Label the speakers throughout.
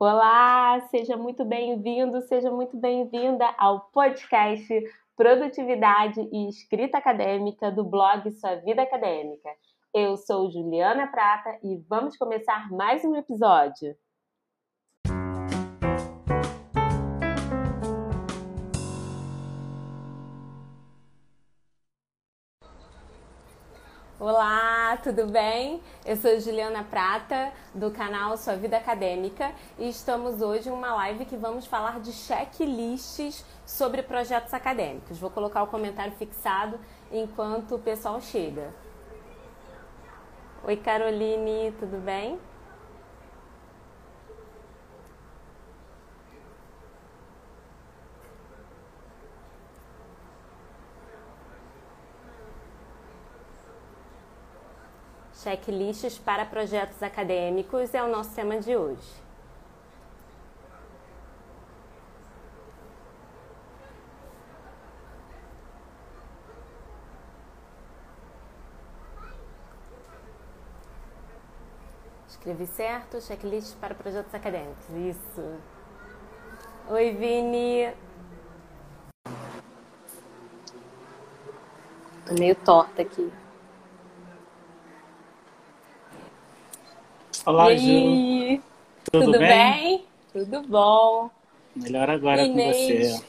Speaker 1: Olá, seja muito bem-vindo, seja muito bem-vinda ao podcast Produtividade e Escrita Acadêmica do blog Sua Vida Acadêmica. Eu sou Juliana Prata e vamos começar mais um episódio. Olá, tudo bem? Eu sou Juliana Prata, do canal Sua Vida Acadêmica, e estamos hoje em uma live que vamos falar de checklists sobre projetos acadêmicos. Vou colocar o comentário fixado enquanto o pessoal chega. Oi, Caroline, tudo bem? Checklists para projetos acadêmicos é o nosso tema de hoje. Escrevi certo, checklist para projetos acadêmicos. Isso. Oi, Vini. Tô meio torta aqui.
Speaker 2: Olá,
Speaker 1: e aí?
Speaker 2: Ju. Tudo,
Speaker 1: Tudo
Speaker 2: bem?
Speaker 1: bem? Tudo bom.
Speaker 2: Melhor agora
Speaker 1: Inês.
Speaker 2: com você.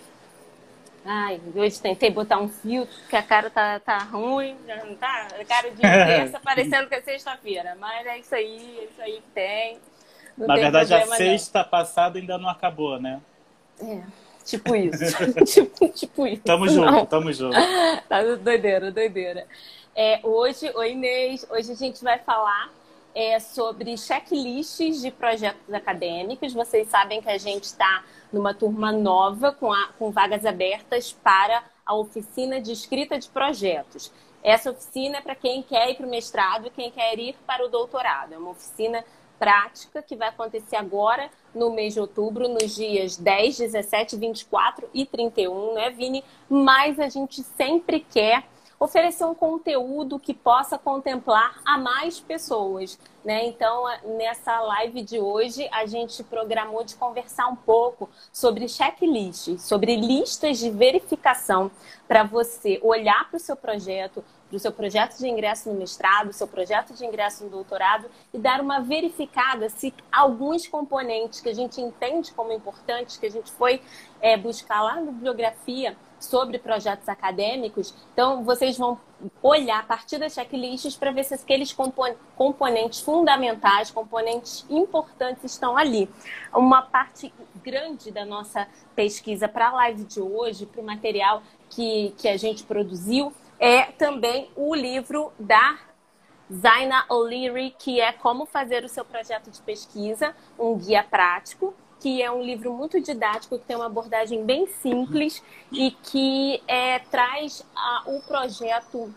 Speaker 1: Ai, hoje tentei botar um filtro, porque a cara tá, tá ruim, já não tá? A cara de terça parecendo que é sexta-feira. Mas é isso aí, é isso aí que tem. Não
Speaker 2: Na
Speaker 1: tem
Speaker 2: verdade, a
Speaker 1: problema, não.
Speaker 2: sexta passada ainda não acabou, né?
Speaker 1: É, tipo isso. tipo, tipo isso.
Speaker 2: Tamo
Speaker 1: Não.
Speaker 2: junto, tamo junto.
Speaker 1: Tá doideira, doideira. É, hoje, oi Inês, hoje a gente vai falar é, sobre checklists de projetos acadêmicos. Vocês sabem que a gente está numa turma nova com, a- com vagas abertas para a oficina de escrita de projetos. Essa oficina é para quem quer ir para o mestrado e quem quer ir para o doutorado. É uma oficina prática que vai acontecer agora no mês de outubro, nos dias 10, 17, 24 e 31, né, Vini? Mas a gente sempre quer oferecer um conteúdo que possa contemplar a mais pessoas, né? Então, nessa live de hoje, a gente programou de conversar um pouco sobre checklists, sobre listas de verificação para você olhar para o seu projeto, para o seu projeto de ingresso no mestrado, seu projeto de ingresso no doutorado e dar uma verificada se alguns componentes que a gente entende como importantes, que a gente foi é, buscar lá na bibliografia sobre projetos acadêmicos, então vocês vão olhar a partir das checklists para ver se aqueles compo- componentes fundamentais, componentes importantes estão ali. Uma parte grande da nossa pesquisa para a live de hoje, para o material que, que a gente produziu, é também o livro da Zaina O'Leary, que é Como Fazer o Seu Projeto de Pesquisa, um guia prático, que é um livro muito didático, que tem uma abordagem bem simples e que é, traz ah, o projeto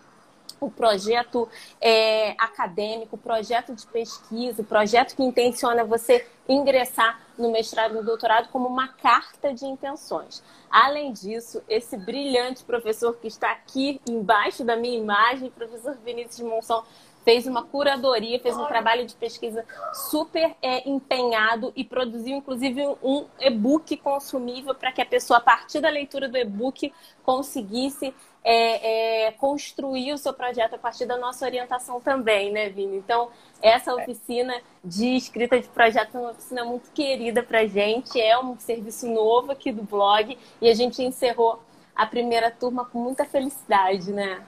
Speaker 1: o projeto é, acadêmico, o projeto de pesquisa, o projeto que intenciona você ingressar no mestrado e no doutorado como uma carta de intenções. Além disso, esse brilhante professor que está aqui embaixo da minha imagem, professor Vinícius Monson, fez uma curadoria, fez um trabalho de pesquisa super é, empenhado e produziu, inclusive, um e-book consumível para que a pessoa, a partir da leitura do e-book, conseguisse é, é, construir o seu projeto a partir da nossa orientação também, né, Vini? Então, essa oficina de escrita de projetos é uma oficina muito querida para gente, é um serviço novo aqui do blog e a gente encerrou a primeira turma com muita felicidade, né?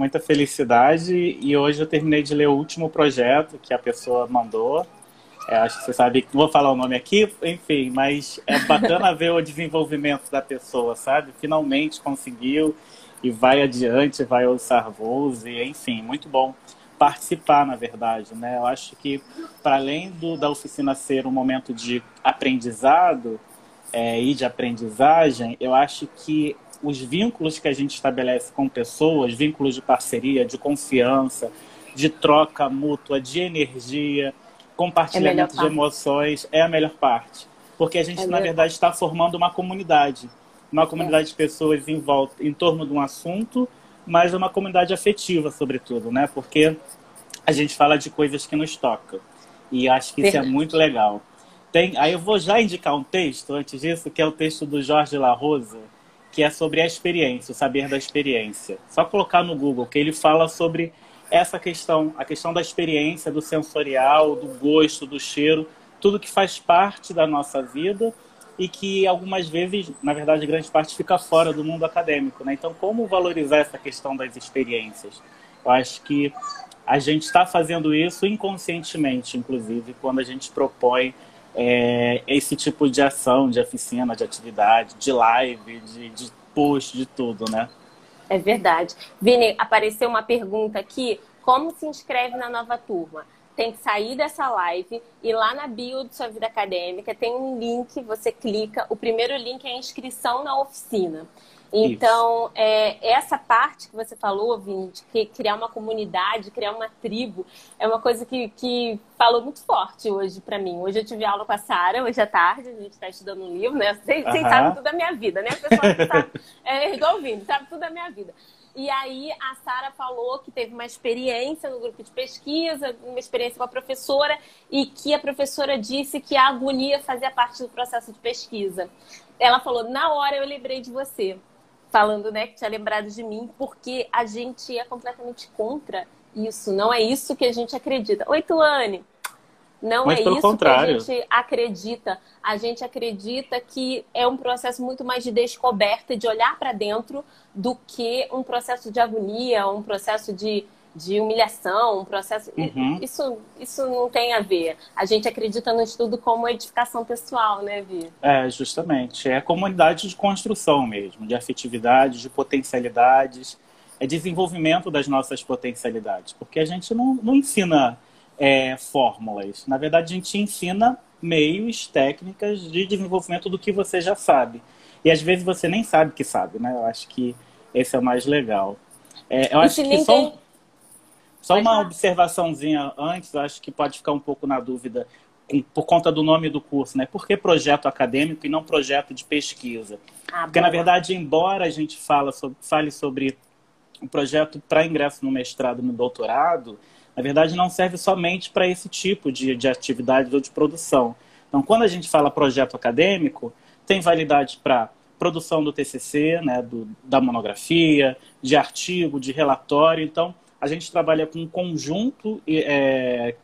Speaker 2: Muita felicidade. E hoje eu terminei de ler o último projeto que a pessoa mandou. É, acho que você sabe, vou falar o nome aqui, enfim, mas é bacana ver o desenvolvimento da pessoa, sabe? Finalmente conseguiu e vai adiante, vai alçar voos, e enfim, muito bom participar, na verdade, né? Eu acho que, para além do, da oficina ser um momento de aprendizado é, e de aprendizagem, eu acho que os vínculos que a gente estabelece com pessoas, vínculos de parceria, de confiança, de troca mútua, de energia, compartilhamento de
Speaker 1: parte.
Speaker 2: emoções, é a melhor parte. Porque a gente,
Speaker 1: É
Speaker 2: na verdade, está formando uma comunidade. Uma comunidade de pessoas em volta, em torno de um assunto, mas uma comunidade afetiva, sobretudo, né? Porque a gente fala de coisas que nos tocam. E acho que isso é muito legal. Tem, aí eu vou já indicar um texto antes disso, que é o texto do Jorge La Rosa, que é sobre a experiência, o saber da experiência. Só colocar no Google, que ele fala sobre essa questão, a questão da experiência, do sensorial, do gosto, do cheiro, tudo que faz parte da nossa vida e que algumas vezes, na verdade, grande parte fica fora do mundo acadêmico. Né? Então, como valorizar essa questão das experiências? Eu acho que a gente está fazendo isso inconscientemente, inclusive, quando a gente propõe é, esse tipo de ação, de oficina, de atividade, de live, de, de post, de tudo, né?
Speaker 1: É verdade. Vini, apareceu uma pergunta aqui. Como se inscreve na nova turma? Tem que sair dessa live e lá na bio de sua vida acadêmica tem um link, você clica. O primeiro link é a inscrição na oficina. Então, é, essa parte que você falou, Vini, de que criar uma comunidade, criar uma tribo, é uma coisa que, que falou muito forte hoje para mim. Hoje eu tive aula com a Sara, hoje à tarde, a gente está estudando um livro, né? Vocês, uhum. sabem tudo da minha vida, né? A pessoa que sabe, é igual o Vini, sabe tudo da minha vida. E aí a Sara falou que teve uma experiência no grupo de pesquisa, uma experiência com a professora, e que a professora disse que a agonia fazia parte do processo de pesquisa. Ela falou, na hora eu lembrei de você falando, né, que tinha lembrado de mim, porque a gente é completamente contra isso. Não é isso que a gente acredita. Oi, Tuane! Não Mas é isso contrário. que a gente acredita. A gente acredita que é um processo muito mais de descoberta, de olhar para dentro, do que um processo de agonia, um processo de de humilhação, um processo. Uhum. Isso, isso não tem a ver. A gente acredita no estudo como edificação pessoal, né, Vi?
Speaker 2: É, justamente. É comunidade de construção mesmo, de afetividade, de potencialidades, é desenvolvimento das nossas potencialidades. Porque a gente não, não ensina é, fórmulas. Na verdade, a gente ensina meios, técnicas de desenvolvimento do que você já sabe. E às vezes você nem sabe que sabe, né? Eu acho que esse é o mais legal. É, eu e acho que só... Só uma observaçãozinha antes, acho que pode ficar um pouco na dúvida por conta do nome do curso, né? Por que projeto acadêmico e não projeto de pesquisa? Ah, Porque, boa. na verdade, embora a gente fala sobre, fale sobre o um projeto para ingresso no mestrado e no doutorado, na verdade não serve somente para esse tipo de, de atividade ou de produção. Então, quando a gente fala projeto acadêmico, tem validade para produção do TCC, né, do, da monografia, de artigo, de relatório. Então, a gente trabalha com um conjunto, é,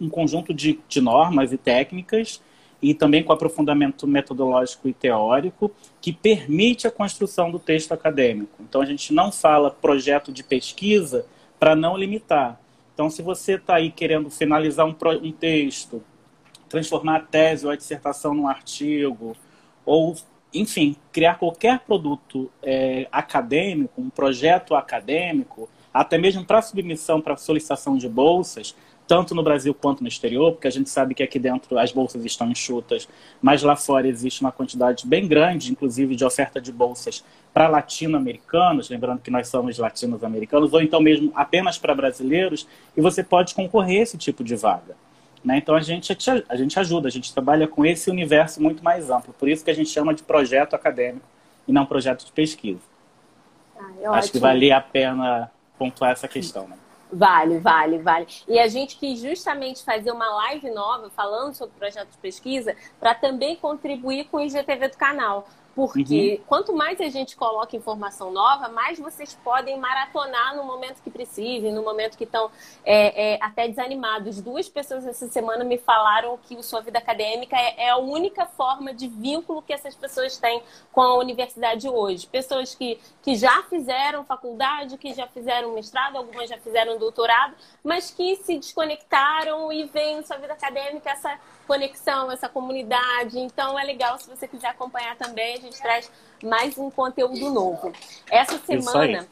Speaker 2: um conjunto de, de normas e técnicas e também com aprofundamento metodológico e teórico que permite a construção do texto acadêmico. Então a gente não fala projeto de pesquisa para não limitar. Então se você está aí querendo finalizar um, um, texto, transformar a tese ou a dissertação num artigo, ou enfim, criar qualquer produto é, acadêmico, um projeto acadêmico, até mesmo para submissão para solicitação de bolsas, tanto no Brasil quanto no exterior, porque a gente sabe que aqui dentro as bolsas estão enxutas, mas lá fora existe uma quantidade bem grande, inclusive, de oferta de bolsas para latino-americanos, lembrando que nós somos latinos-americanos, ou então mesmo apenas para brasileiros, e você pode concorrer a esse tipo de vaga. Né? Então a gente, a gente ajuda, a gente trabalha com esse universo muito mais amplo, por isso que a gente chama de projeto acadêmico e não projeto de pesquisa. Ah, é Acho que valia a pena pontuar essa questão, né?
Speaker 1: Vale, vale, vale. E a gente quis justamente fazer uma live nova falando sobre projetos de pesquisa para também contribuir com o IGTV do canal. Porque uhum. quanto mais a gente coloca informação nova, mais vocês podem maratonar no momento que precisem, no momento que estão é, é, até desanimados. Duas pessoas essa semana me falaram que o Sua Vida Acadêmica é, é, a única forma de vínculo que essas pessoas têm com a universidade hoje. Pessoas que, que já fizeram faculdade, que já fizeram mestrado, algumas já fizeram doutorado, mas que se desconectaram e veem Sua Vida Acadêmica essa conexão, essa comunidade. Então é legal se você quiser acompanhar também, a gente traz mais um conteúdo novo. Essa semana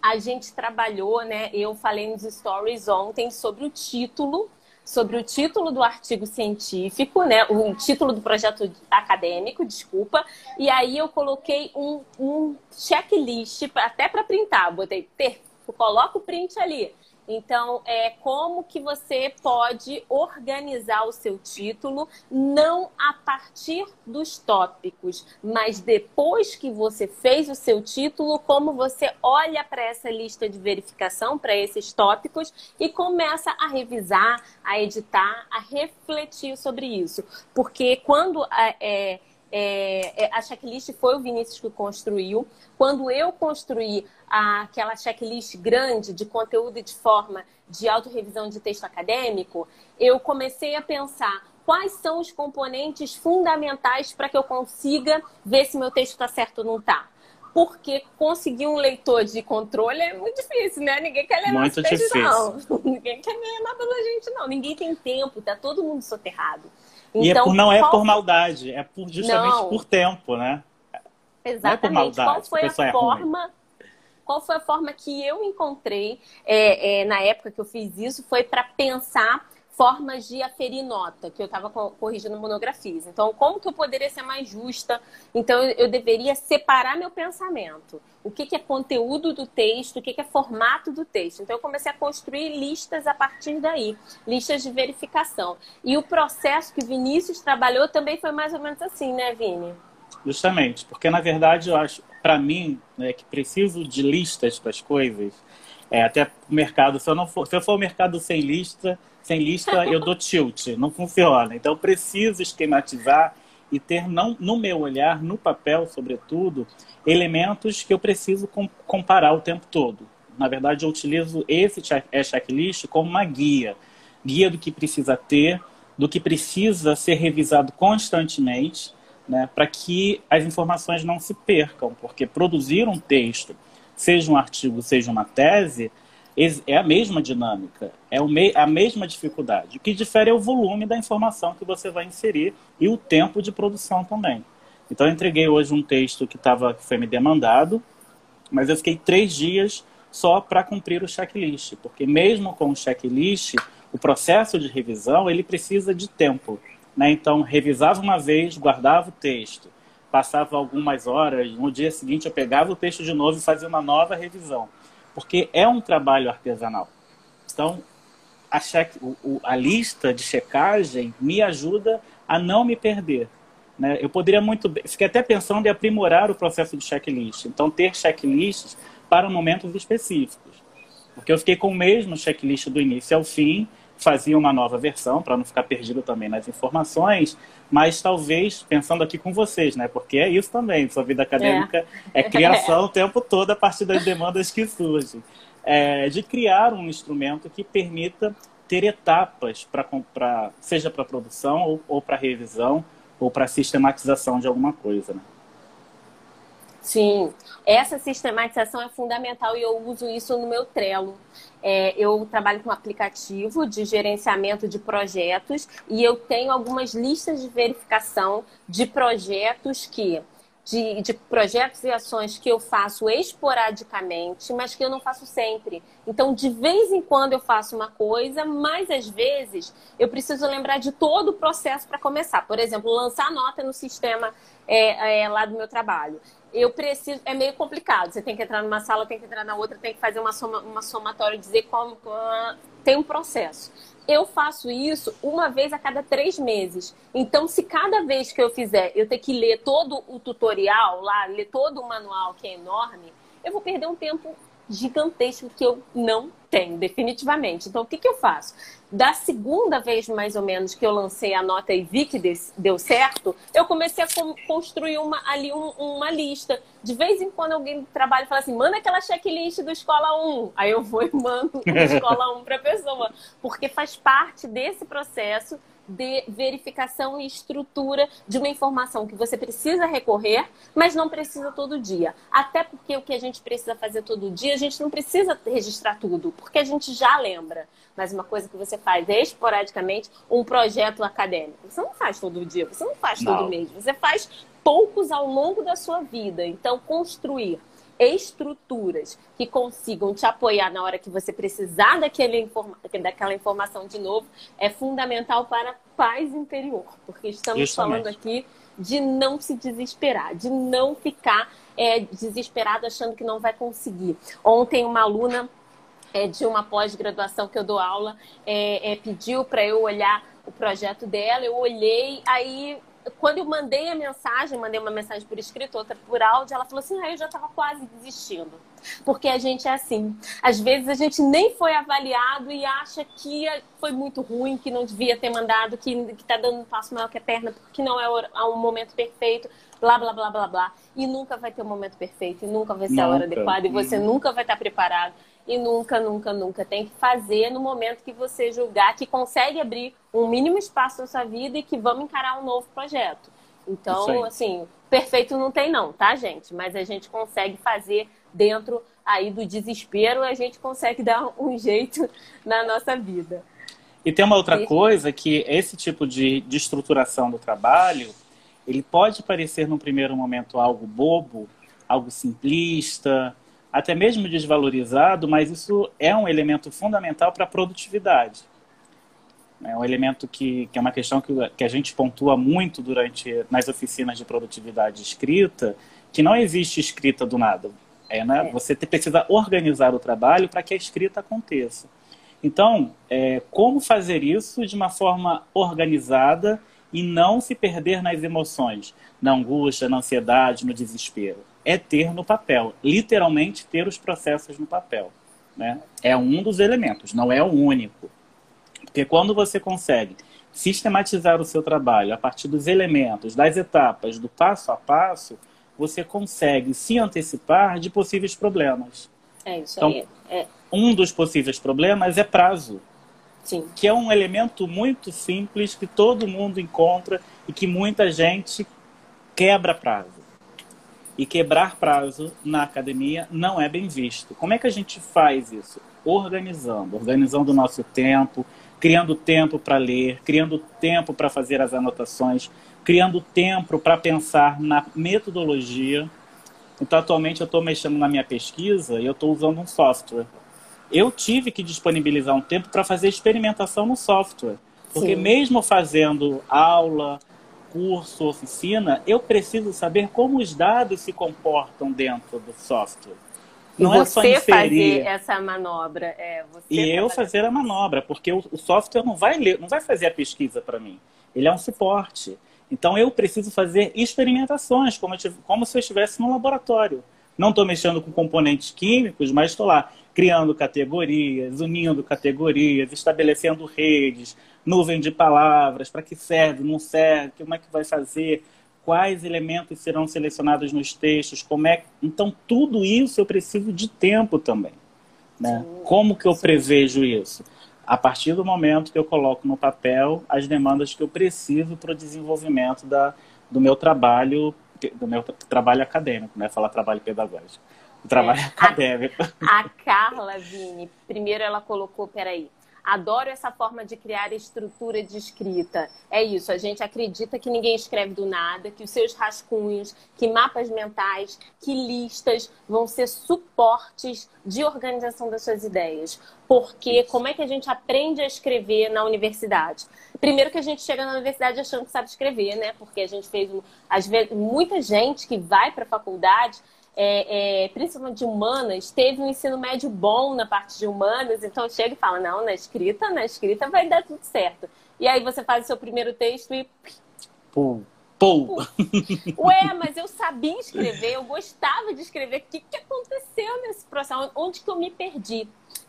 Speaker 1: a gente trabalhou, né? Eu falei nos stories ontem sobre o título sobre o título do artigo científico, né? O título do projeto acadêmico, desculpa. E aí eu coloquei um, um checklist, até para printar, botei ter, coloca o print ali. Então, é como que você pode organizar o seu título, não a partir dos tópicos, mas depois que você fez o seu título, como você olha para essa lista de verificação, para esses tópicos e começa a revisar, a editar, a refletir sobre isso. Porque quando é, é é, a checklist foi o Vinícius que construiu. Quando eu construí aquela checklist grande de conteúdo e de forma de autorrevisão de texto acadêmico, eu comecei a pensar quais são os componentes fundamentais para que eu consiga ver se meu texto está certo ou não está. Porque conseguir um leitor de controle é muito difícil, né? Ninguém quer ler
Speaker 2: muito
Speaker 1: nosso texto, não. Ninguém quer ler nada da gente, não. Ninguém tem tempo, tá todo mundo soterrado.
Speaker 2: Então, e é então, por, não é por maldade, é por, justamente não. por tempo, né?
Speaker 1: Exatamente. Não é maldade, qual foi a, a forma? É qual foi a forma que eu encontrei é, é, na época que eu fiz isso? Foi para pensar formas de aferir nota, que eu estava corrigindo monografias. Então, como que eu poderia ser mais justa? Então, eu deveria separar meu pensamento. O que, que é conteúdo do texto, o que, que é formato do texto. Então, eu comecei a construir listas a partir daí, listas de verificação. E o processo que Vinícius trabalhou também foi mais ou menos assim, né, Vini?
Speaker 2: Justamente, porque na verdade eu acho, para mim, né, que preciso de listas para as coisas, é, até o mercado, se eu não for, se eu for ao mercado sem lista, sem lista eu dou tilt, não funciona. Então preciso esquematizar e ter não, no meu olhar, no papel, sobretudo, elementos que eu preciso com, comparar o tempo todo. Na verdade, eu utilizo esse é, checklist como uma guia, guia do que precisa ter, do que precisa ser revisado constantemente, né, para que as informações não se percam, porque produzir um texto, seja um artigo, seja uma tese, é a mesma dinâmica, é a mesma dificuldade. O que difere é o volume da informação que você vai inserir e o tempo de produção também. Então, eu entreguei hoje um texto que, tava, que foi me demandado, mas eu fiquei três dias só para cumprir o checklist, porque mesmo com o checklist, o processo de revisão ele precisa de tempo. Né? Então, revisava uma vez, guardava o texto, passava algumas horas, no dia seguinte eu pegava o texto de novo e fazia uma nova revisão porque é um trabalho artesanal. Então, a, cheque, o, a lista de checagem me ajuda a não me perder. Né? Eu poderia muito bem, fiquei até pensando em aprimorar o processo de checklist. Então, ter checklists para momentos específicos. Porque eu fiquei com o mesmo checklist do início ao fim, fazia uma nova versão para não ficar perdido também nas informações, mas talvez pensando aqui com vocês, né? Porque é isso também, sua vida acadêmica é, é criação o tempo todo a partir das demandas que surgem. É, de criar um instrumento que permita ter etapas para seja para produção ou, ou para revisão ou para sistematização de alguma coisa, né?
Speaker 1: Sim, essa sistematização é fundamental e eu uso isso no meu Trello. É, eu trabalho com um aplicativo de gerenciamento de projetos e eu tenho algumas listas de verificação de projetos que de, de, projetos e ações que eu faço esporadicamente, mas que eu não faço sempre. Então, de vez em quando eu faço uma coisa, mas às vezes eu preciso lembrar de todo o processo para começar. Por exemplo, lançar nota no sistema é, é, lá do meu trabalho eu preciso. É meio complicado. Você tem que entrar numa sala, tem que entrar na outra, tem que fazer uma, soma, uma somatória, dizer como. Tem um processo. Eu faço isso uma vez a cada três meses. Então, se cada vez que eu fizer eu ter que ler todo o tutorial lá, ler todo o manual, que é enorme, eu vou perder um tempo gigantesco que eu não tenho, definitivamente. Então, o que, que eu faço? Da segunda vez, mais ou menos, que eu lancei a nota e vi que deu certo, eu comecei a construir uma, ali um, uma lista. De vez em quando alguém do trabalho fala assim, manda aquela checklist do Escola 1. Aí eu vou e mando do Escola 1 para a pessoa. Porque faz parte desse processo de verificação e estrutura de uma informação que você precisa recorrer, mas não precisa todo dia. Até porque o que a gente precisa fazer todo dia, a gente não precisa registrar tudo, porque a gente já lembra. Mas uma coisa que você faz esporadicamente, um projeto acadêmico. Você não faz todo dia, você não faz não. todo mês, você faz poucos ao longo da sua vida. Então, construir estruturas que consigam te apoiar na hora que você precisar daquele informa daquela informação de novo é fundamental para paz interior, porque estamos Justamente. falando aqui de não se desesperar, de não ficar é, desesperado achando que não vai conseguir. Ontem uma aluna é, de uma pós-graduação que eu dou aula, é, é, pediu para eu olhar o projeto dela, eu olhei, aí quando eu mandei a mensagem, mandei uma mensagem por escrito, outra por áudio, ela falou assim: ah, eu já estava quase desistindo. Porque a gente é assim. Às vezes a gente nem foi avaliado e acha que foi muito ruim, que não devia ter mandado, que está dando um passo maior que a perna, porque não é um momento perfeito, blá, blá, blá, blá, blá. E nunca vai ter um momento perfeito, e nunca vai ser nunca. a hora adequada, e você uhum. nunca vai estar preparado e nunca, nunca, nunca tem que fazer no momento que você julgar que consegue abrir um mínimo espaço na sua vida e que vamos encarar um novo projeto. Então, assim, perfeito não tem não, tá, gente? Mas a gente consegue fazer dentro aí do desespero, a gente consegue dar um jeito na nossa vida.
Speaker 2: E tem uma outra coisa que esse tipo de, de estruturação do trabalho, ele pode parecer num primeiro momento algo bobo, algo simplista, até mesmo desvalorizado, mas isso é um elemento fundamental para a produtividade. É um elemento que, que é uma questão que, que a gente pontua muito durante nas oficinas de produtividade escrita, que não existe escrita do nada. É, né? É. Você precisa organizar o trabalho para que a escrita aconteça. Então, é, como fazer isso de uma forma organizada e não se perder nas emoções, na angústia, na ansiedade, no desespero? É ter no papel, literalmente ter os processos no papel. Né? É um dos elementos, não é o único. Porque quando você consegue sistematizar o seu trabalho a partir dos elementos, das etapas, do passo a passo, você consegue se antecipar de possíveis problemas.
Speaker 1: É isso então, aí. É.
Speaker 2: Um dos possíveis problemas é prazo.
Speaker 1: Sim.
Speaker 2: Que é um elemento muito simples que todo mundo encontra e que muita gente quebra prazo. E quebrar prazo na academia não é bem visto. Como é que a gente faz isso? Organizando, organizando o nosso tempo, criando tempo para ler, criando tempo para fazer as anotações, criando tempo para pensar na metodologia. Então, atualmente, eu estou mexendo na minha pesquisa e eu estou usando um software. Eu tive que disponibilizar um tempo para fazer experimentação no software. Porque Sim. mesmo fazendo aula, curso, oficina, eu preciso saber como os dados se comportam dentro do software.
Speaker 1: Não é só inserir. fazer essa manobra. É,
Speaker 2: e eu fazer a manobra, porque o, o software não vai ler, não vai fazer a pesquisa para mim. Ele é um suporte. Então eu preciso fazer experimentações, como, tive, como se eu estivesse no laboratório. Não estou mexendo com componentes químicos, mas estou lá criando categorias, unindo categorias, estabelecendo redes, nuvem de palavras, para que serve, não serve, como é que vai fazer, quais elementos serão selecionados nos textos, como é. Então, tudo isso eu preciso de tempo também. Né? Como que eu prevejo isso? A partir do momento que eu coloco no papel as demandas que eu preciso para o desenvolvimento da, do meu trabalho, do meu trabalho acadêmico, né? Falar trabalho pedagógico. O trabalho é, acadêmico.
Speaker 1: A, a Carla, Vini, primeiro ela colocou, peraí, Adoro essa forma de criar estrutura de escrita. É isso, a gente acredita que ninguém escreve do nada, que os seus rascunhos, que mapas mentais, que listas vão ser suportes de organização das suas ideias. Porque como é que a gente aprende a escrever na universidade? Primeiro que a gente chega na universidade achando que sabe escrever, né? Porque a gente fez, às vezes, muita gente que vai para a faculdade é, é, principalmente de humanas, teve um ensino médio bom na parte de humanas, então chega e fala, não, na escrita, na escrita vai dar tudo certo. E aí você faz o seu primeiro texto e.
Speaker 2: Pum. Pum.
Speaker 1: Ué, mas eu sabia escrever, eu gostava de escrever. O que, que aconteceu nesse processo? Onde que eu me perdi?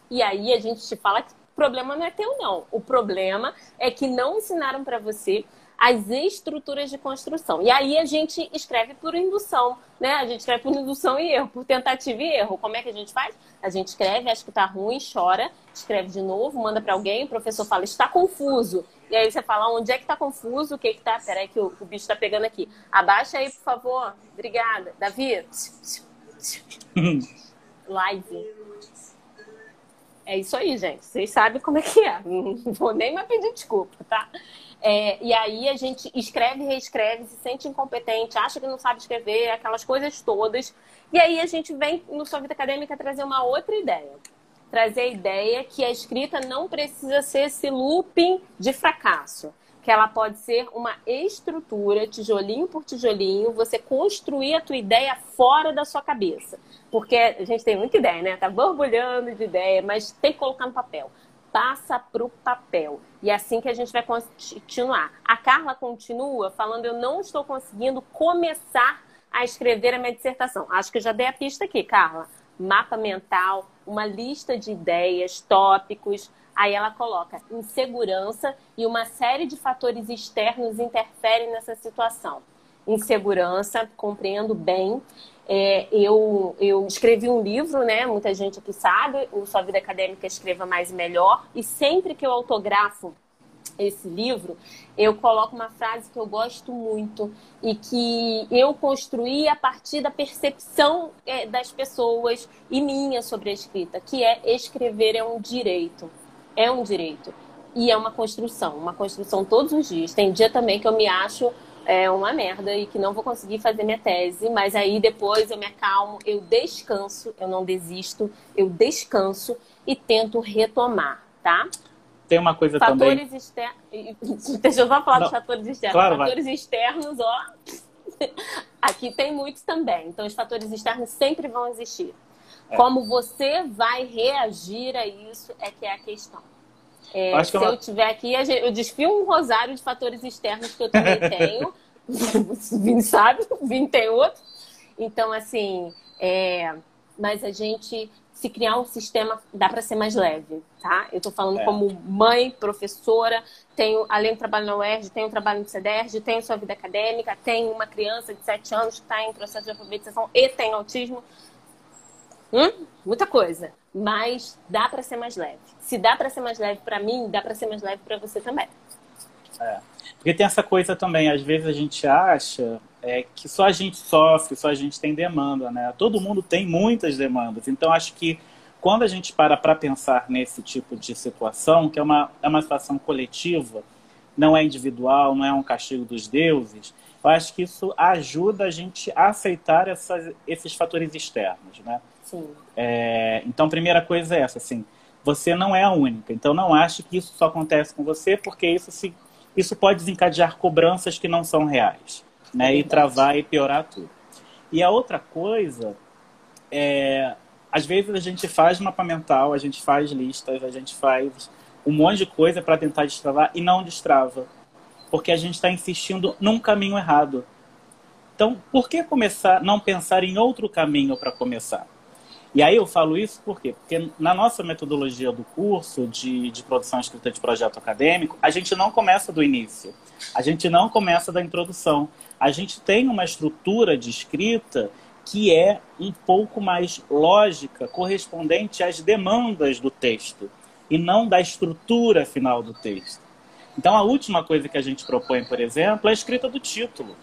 Speaker 1: E aí a gente te fala que o problema não é teu, não. O problema é que não ensinaram para você as estruturas de construção. E aí a gente escreve por indução, né? A gente escreve por indução e erro, por tentativa e erro. Como é que a gente faz? A gente escreve, acha que tá ruim, chora, escreve de novo, manda para alguém, o professor fala, está confuso. E aí você fala, onde é que tá confuso? O que que tá? Peraí que o, o bicho tá pegando aqui. Abaixa aí, por favor. Obrigada. Davi. Live. É isso aí, gente. Vocês sabem como é que é. Não vou nem mais pedir desculpa, tá? É, e aí a gente escreve, reescreve, se sente incompetente, acha que não sabe escrever, aquelas coisas todas. E aí a gente vem no Sua Vida Acadêmica trazer uma outra ideia. Trazer a ideia que a escrita não precisa ser esse looping de fracasso. que ela pode ser uma estrutura, tijolinho por tijolinho, você construir a tua ideia fora da sua cabeça. Porque a gente tem muita ideia, né? Tá borbulhando de ideia, mas tem que colocar no papel. Passa para o papel. E é assim que a gente vai continuar. A Carla continua falando: eu não estou conseguindo começar a escrever a minha dissertação. Acho que já dei a pista aqui, Carla. Mapa mental, uma lista de ideias, tópicos, Aí ela coloca insegurança e uma série de fatores externos interferem nessa situação. Insegurança, compreendo bem. É, eu, eu escrevi um livro, né? Muita gente aqui sabe, o Sua Vida Acadêmica Escreva Mais e Melhor. E sempre que eu autografo esse livro, eu coloco uma frase que eu gosto muito e que eu construí a partir da percepção é, das pessoas e minha sobre a escrita, que é escrever é um direito é um direito. E é uma construção, uma construção todos os dias. Tem dia também que eu me acho é, uma merda e que não vou conseguir fazer minha tese, mas aí depois eu me acalmo, eu descanso, eu não desisto, eu descanso e tento retomar, tá?
Speaker 2: Tem uma coisa
Speaker 1: fatores
Speaker 2: também.
Speaker 1: Externos. Deixa eu só falar não. dos fatores externos. Claro, fatores vai. externos, ó. Aqui tem muitos também. Então, os fatores externos sempre vão existir. É. Como você vai reagir a isso é que é a questão. É, se eu, eu tiver aqui, eu desfio um rosário de fatores externos que eu também tenho. Vini sabe, Vini tem outro. Então, assim, é... mas a gente, se criar um sistema, dá para ser mais leve, tá? Eu estou falando é. como mãe, professora, tenho, além do trabalho na UERJ, tenho trabalho no CEDERJ, tenho sua vida acadêmica, tenho uma criança de 7 anos que está em processo de alfabetização e tem autismo. Hum? Muita coisa. Mas dá para ser mais leve. Se dá para ser mais leve para mim, dá para ser mais leve para você também.
Speaker 2: É. Porque tem essa coisa também, às vezes a gente acha é, que só a gente sofre, só a gente tem demanda, né? Todo mundo tem muitas demandas. Então acho que quando a gente para para pensar nesse tipo de situação, que é uma, é uma situação coletiva, não é individual, não é um castigo dos deuses, eu acho que isso ajuda a gente a aceitar essas, esses fatores externos, né?
Speaker 1: Sim.
Speaker 2: É, então, primeira coisa é essa, assim, você não é a única. Então, não ache que isso só acontece com você, porque isso, se, isso pode desencadear cobranças que não são reais, né? É e travar e piorar tudo. E a outra coisa é, às vezes a gente faz mapa mental, a gente faz listas, a gente faz um monte de coisa para tentar destravar e não destrava, porque a gente está insistindo num caminho errado. Então, por que começar, não pensar em outro caminho para começar? E aí eu falo isso por quê? Porque na nossa metodologia do curso de, de produção escrita de projeto acadêmico, a gente não começa do início. A gente não começa da introdução. A gente tem uma estrutura de escrita que é um pouco mais lógica, correspondente às demandas do texto, e não da estrutura final do texto. Então, a última coisa que a gente propõe, por exemplo, é a escrita do título.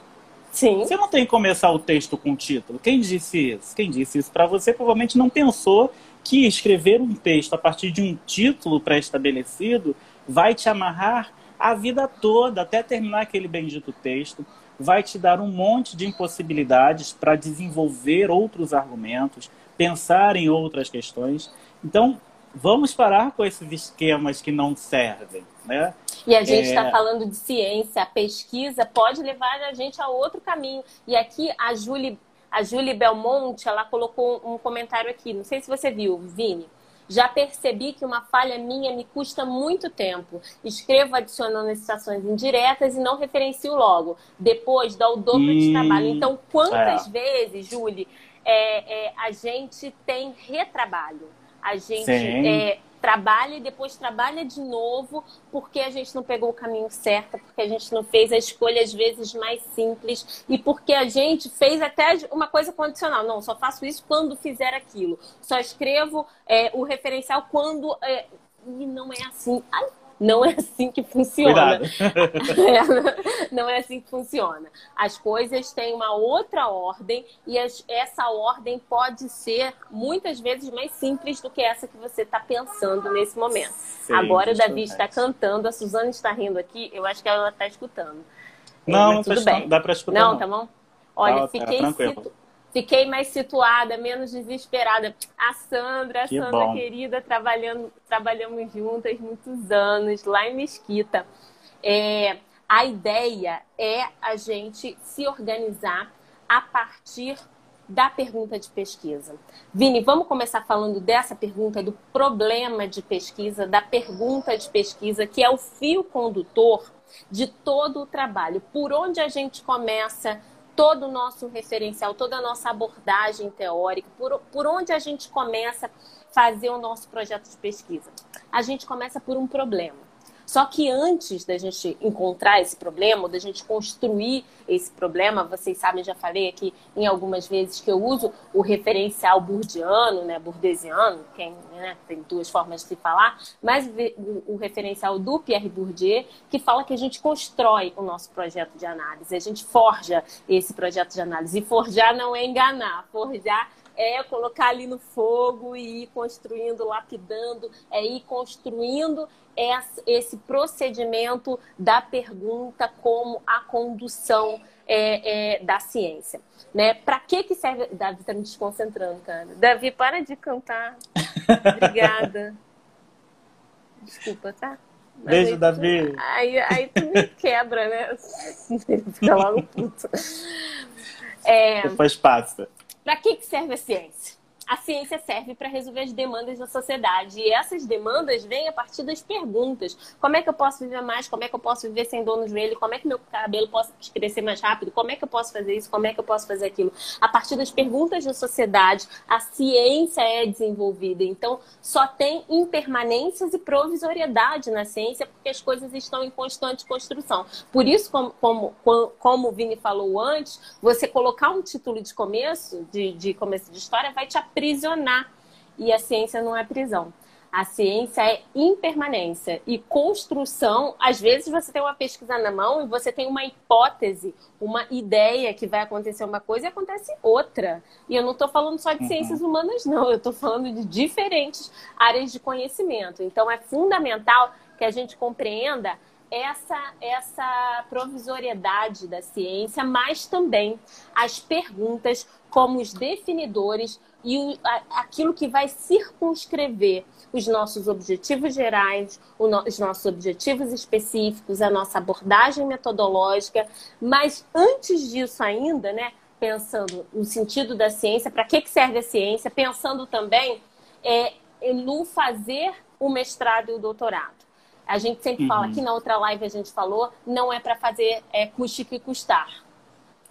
Speaker 1: Sim.
Speaker 2: Você não tem que começar o texto com o título. Quem disse isso? Quem disse isso para você provavelmente não pensou que escrever um texto a partir de um título pré-estabelecido vai te amarrar a vida toda até terminar aquele bendito texto, vai te dar um monte de impossibilidades para desenvolver outros argumentos, pensar em outras questões. Então, vamos parar com esses esquemas que não servem. Né?
Speaker 1: E a gente está é... falando de ciência, a pesquisa pode levar a gente a outro caminho. E aqui a Julie, a Julie Belmonte, ela colocou um comentário aqui, não sei se você viu, Vini. Já percebi que uma falha minha me custa muito tempo. Escrevo adicionando citações indiretas e não referencio logo. Depois dá o dobro hum, de trabalho. Então, quantas é. vezes, Julie, é, é, a gente tem retrabalho? A gente é, trabalha e depois trabalha de novo porque a gente não pegou o caminho certo, porque a gente não fez a escolha às vezes mais simples e porque a gente fez até uma coisa condicional. Não, só faço isso quando fizer aquilo. Só escrevo é, o referencial quando. É... E não é assim. Ai, não é assim que funciona. É, não é assim que funciona. As coisas têm uma outra ordem e as, essa ordem pode ser muitas vezes mais simples do que essa que você está pensando nesse momento. Sim, Agora o Davi está cantando, a Suzana está rindo aqui, eu acho que ela está escutando.
Speaker 2: Não, é, não tudo bem. dá para escutar.
Speaker 1: Não, não, tá bom? Olha, tá, fiquei, tá. Fiquei mais situada, menos desesperada. A Sandra, a que Sandra bom. querida, trabalhando, trabalhamos juntas muitos anos lá em Mesquita. É, A ideia é a gente se organizar a partir da pergunta de pesquisa. Vini, vamos começar falando dessa pergunta, do problema de pesquisa, da pergunta de pesquisa, que é o fio condutor de todo o trabalho. Por onde a gente começa todo o nosso referencial, toda a nossa abordagem teórica, por, por onde a gente começa a fazer o nosso projeto de pesquisa? A gente começa por um problema. Só que antes da gente encontrar esse problema, da gente construir esse problema, vocês sabem, já falei aqui em algumas vezes que eu uso o referencial burdiano, né, burdesiano, quem, né, tem duas formas de se falar, mas o, o referencial do Pierre Bourdieu, que fala que a gente constrói o nosso projeto de análise, a gente forja esse projeto de análise. E forjar não é enganar, forjar é colocar ali no fogo e ir construindo, lapidando, é ir construindo esse procedimento da pergunta como a condução é, é, da ciência. Né? Para que, que serve. Davi está me desconcentrando, cara. Davi, para de cantar. Obrigada. Desculpa, tá?
Speaker 2: Mas Beijo, aí, Davi.
Speaker 1: Aí, aí tu me quebra, né? Fica logo puto. É,
Speaker 2: Depois passa.
Speaker 1: Para que, que serve a ciência? A ciência serve para resolver as demandas da sociedade. E essas demandas vêm a partir das perguntas. Como é que eu posso viver mais? Como é que eu posso viver sem dor no joelho? Como é que meu cabelo pode crescer mais rápido? Como é que eu posso fazer isso? Como é que eu posso fazer aquilo? A partir das perguntas da sociedade, a ciência é desenvolvida. Então, só tem impermanências e provisoriedade na ciência porque as coisas estão em constante construção. Por isso, como, como, como o Vini falou antes, você colocar um título de começo, de, de começo de história, vai te aprisionar. E a ciência não é prisão. A ciência é impermanência e construção. Às vezes você tem uma pesquisa na mão e você tem uma hipótese, uma ideia que vai acontecer uma coisa e acontece outra. E eu não estou falando só de uhum. ciências humanas, não. Eu estou falando de diferentes áreas de conhecimento. Então é fundamental que a gente compreenda essa, essa provisoriedade da ciência, mas também as perguntas como os definidores e o, a, aquilo que vai circunscrever os nossos objetivos gerais, no, os nossos objetivos específicos, a nossa abordagem metodológica. Mas antes disso ainda, né, pensando no sentido da ciência, para que, que serve a ciência, pensando também é, no fazer o mestrado e o doutorado. A gente sempre uhum. fala, aqui na outra live a gente falou, não é para fazer é, custe que custar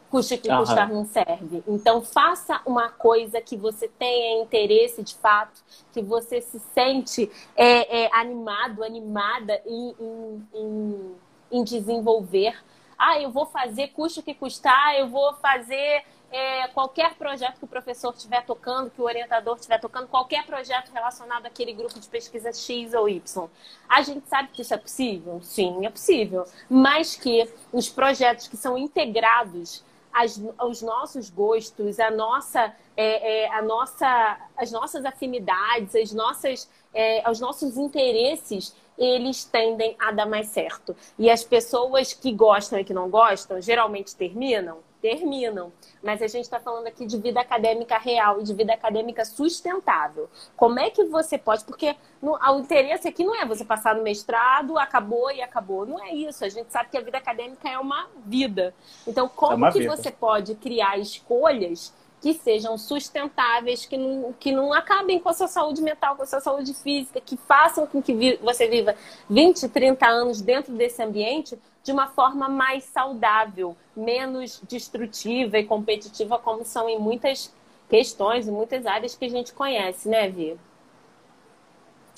Speaker 1: custe que uhum. custar não serve. Então, faça uma coisa que você tenha interesse de fato, que você se sente é, é, animado, animada em, em, em, em, desenvolver. Ah, eu vou fazer, custe que custar, eu vou fazer é, qualquer projeto que o professor estiver tocando, que o orientador estiver tocando, qualquer projeto relacionado àquele grupo de pesquisa X ou Y. A gente sabe que isso é possível? Sim, é possível. Mas que os projetos que são integrados as, os nossos gostos, a nossa, é, é, a nossa, as nossas afinidades, as nossas, é, os nossos interesses, eles tendem a dar mais certo. E as pessoas que gostam e que não gostam, geralmente terminam terminam. Mas a gente está falando aqui de vida acadêmica real e de vida acadêmica sustentável. Como é que você pode. Porque no, o interesse aqui não é você passar no mestrado, acabou e acabou. Não é isso. A gente sabe que a vida acadêmica é uma vida. Então, como é que vida. você pode criar escolhas que sejam sustentáveis, que não, que não acabem com a sua saúde mental, com a sua saúde física, que façam com que vi, você viva 20, 30 anos dentro desse ambiente de uma forma mais saudável, menos destrutiva e competitiva, como são em muitas questões, em muitas áreas que a gente conhece, né, Vi?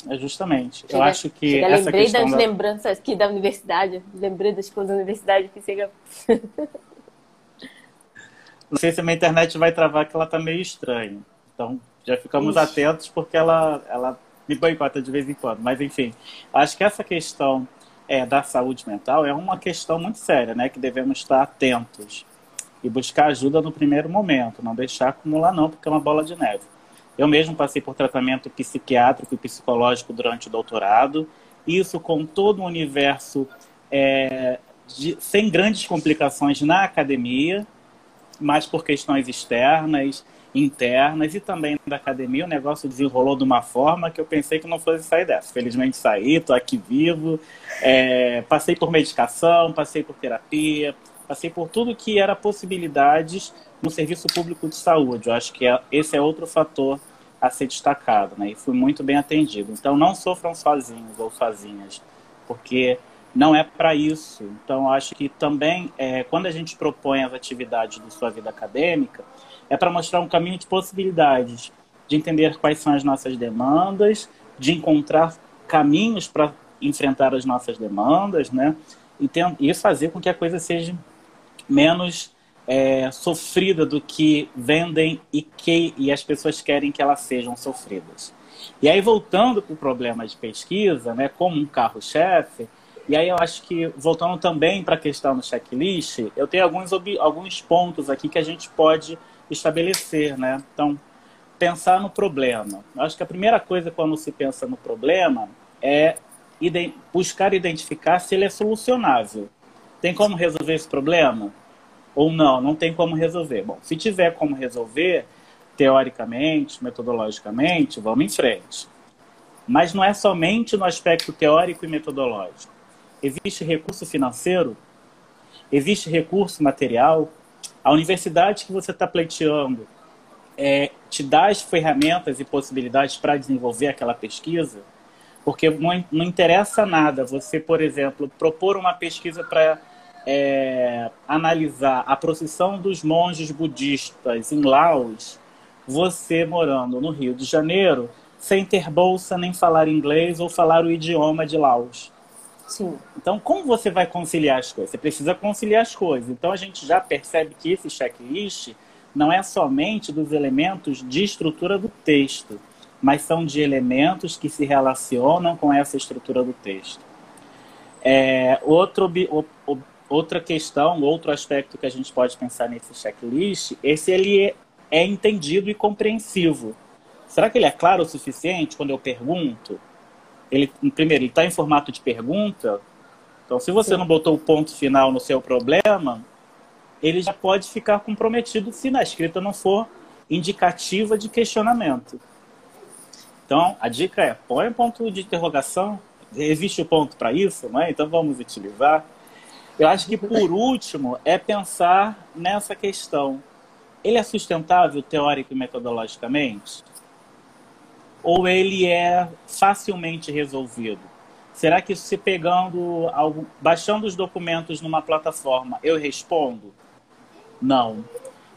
Speaker 2: É justamente. Chega, eu acho que. Chega, essa
Speaker 1: lembrei
Speaker 2: das
Speaker 1: da... lembranças aqui da universidade, lembrei das coisas da universidade que chega.
Speaker 2: Não sei se a minha internet vai travar, que ela tá meio estranha. Então, já ficamos Ixi. atentos, porque ela, ela me boicota de vez em quando. Mas, enfim, acho que essa questão é, da saúde mental é uma questão muito séria, né? Que devemos estar atentos e buscar ajuda no primeiro momento, não deixar acumular não, porque é uma bola de neve. Eu mesmo passei por tratamento psiquiátrico e psicológico durante o doutorado, isso com todo o universo é, de, sem grandes complicações na academia, mas por questões externas. internas e também da academia, o negócio desenrolou de uma forma que eu pensei que não fosse sair dessa. Felizmente saí, estou aqui vivo, é, passei por medicação, passei por terapia, passei por tudo que era possibilidades no serviço público de saúde. Eu acho que é, esse é outro fator a ser destacado, né? E fui muito bem atendido. Então não sofram sozinhos ou sozinhas, porque não é para isso. Então acho que também é, quando a gente propõe as atividades de sua vida acadêmica é para mostrar um caminho de possibilidades, de entender quais são as nossas demandas, de encontrar caminhos para enfrentar as nossas demandas, né? E, fazer com que a coisa seja menos é, sofrida do que vendem e que e as pessoas querem que elas sejam sofridas. E aí voltando para o problema de pesquisa, né, como um carro-chefe, e aí eu acho que voltando também para a questão do checklist, eu tenho alguns alguns pontos aqui que a gente pode estabelecer, né? Então, pensar no problema. Eu acho que a primeira coisa quando se pensa no problema é buscar identificar se ele é solucionável. Tem como resolver esse problema? Ou não, não tem como resolver. Bom, se tiver como resolver, teoricamente, metodologicamente, vamos em frente. Mas não é somente no aspecto teórico e metodológico. Existe recurso financeiro, existe recurso material, a universidade que você está pleiteando é, te dá as ferramentas e possibilidades para desenvolver aquela pesquisa, porque não, não, interessa nada você, por exemplo, propor uma pesquisa para é, analisar a procissão dos monges budistas em Laos, você morando no Rio de Janeiro, sem ter bolsa nem falar inglês ou falar o idioma de Laos. Sim. Então, como você vai conciliar as coisas? Você precisa conciliar as coisas. Então, a gente já percebe que esse checklist não é somente dos elementos de estrutura do texto, mas são de elementos que se relacionam com essa estrutura do texto. É, outro, outra questão, outro aspecto que a gente pode pensar nesse checklist, esse ele é, é entendido e compreensivo. Será que ele é claro o suficiente quando eu pergunto? Ele primeiro ele está em formato de pergunta. Então, se você Sim. não botou o ponto final no seu problema, ele já pode ficar comprometido se na escrita não for indicativa de questionamento. Então, a dica é: põe um ponto de interrogação. Existe o ponto para isso, não é? Então, vamos utilizar. Eu acho que, por último, é pensar nessa questão. Ele é sustentável teórico e metodologicamente? Ou ele é facilmente resolvido? Será que se pegando, algo, baixando os documentos numa plataforma, eu respondo? Não.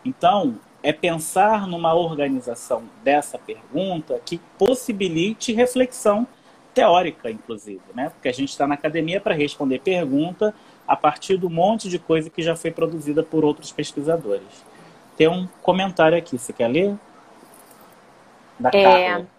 Speaker 2: Então, é pensar numa organização dessa pergunta que possibilite reflexão teórica, inclusive, né? Porque a gente está na academia para responder pergunta a partir do monte de coisa que já foi produzida por outros pesquisadores. Tem um comentário aqui, você quer ler?
Speaker 1: Da é, Carla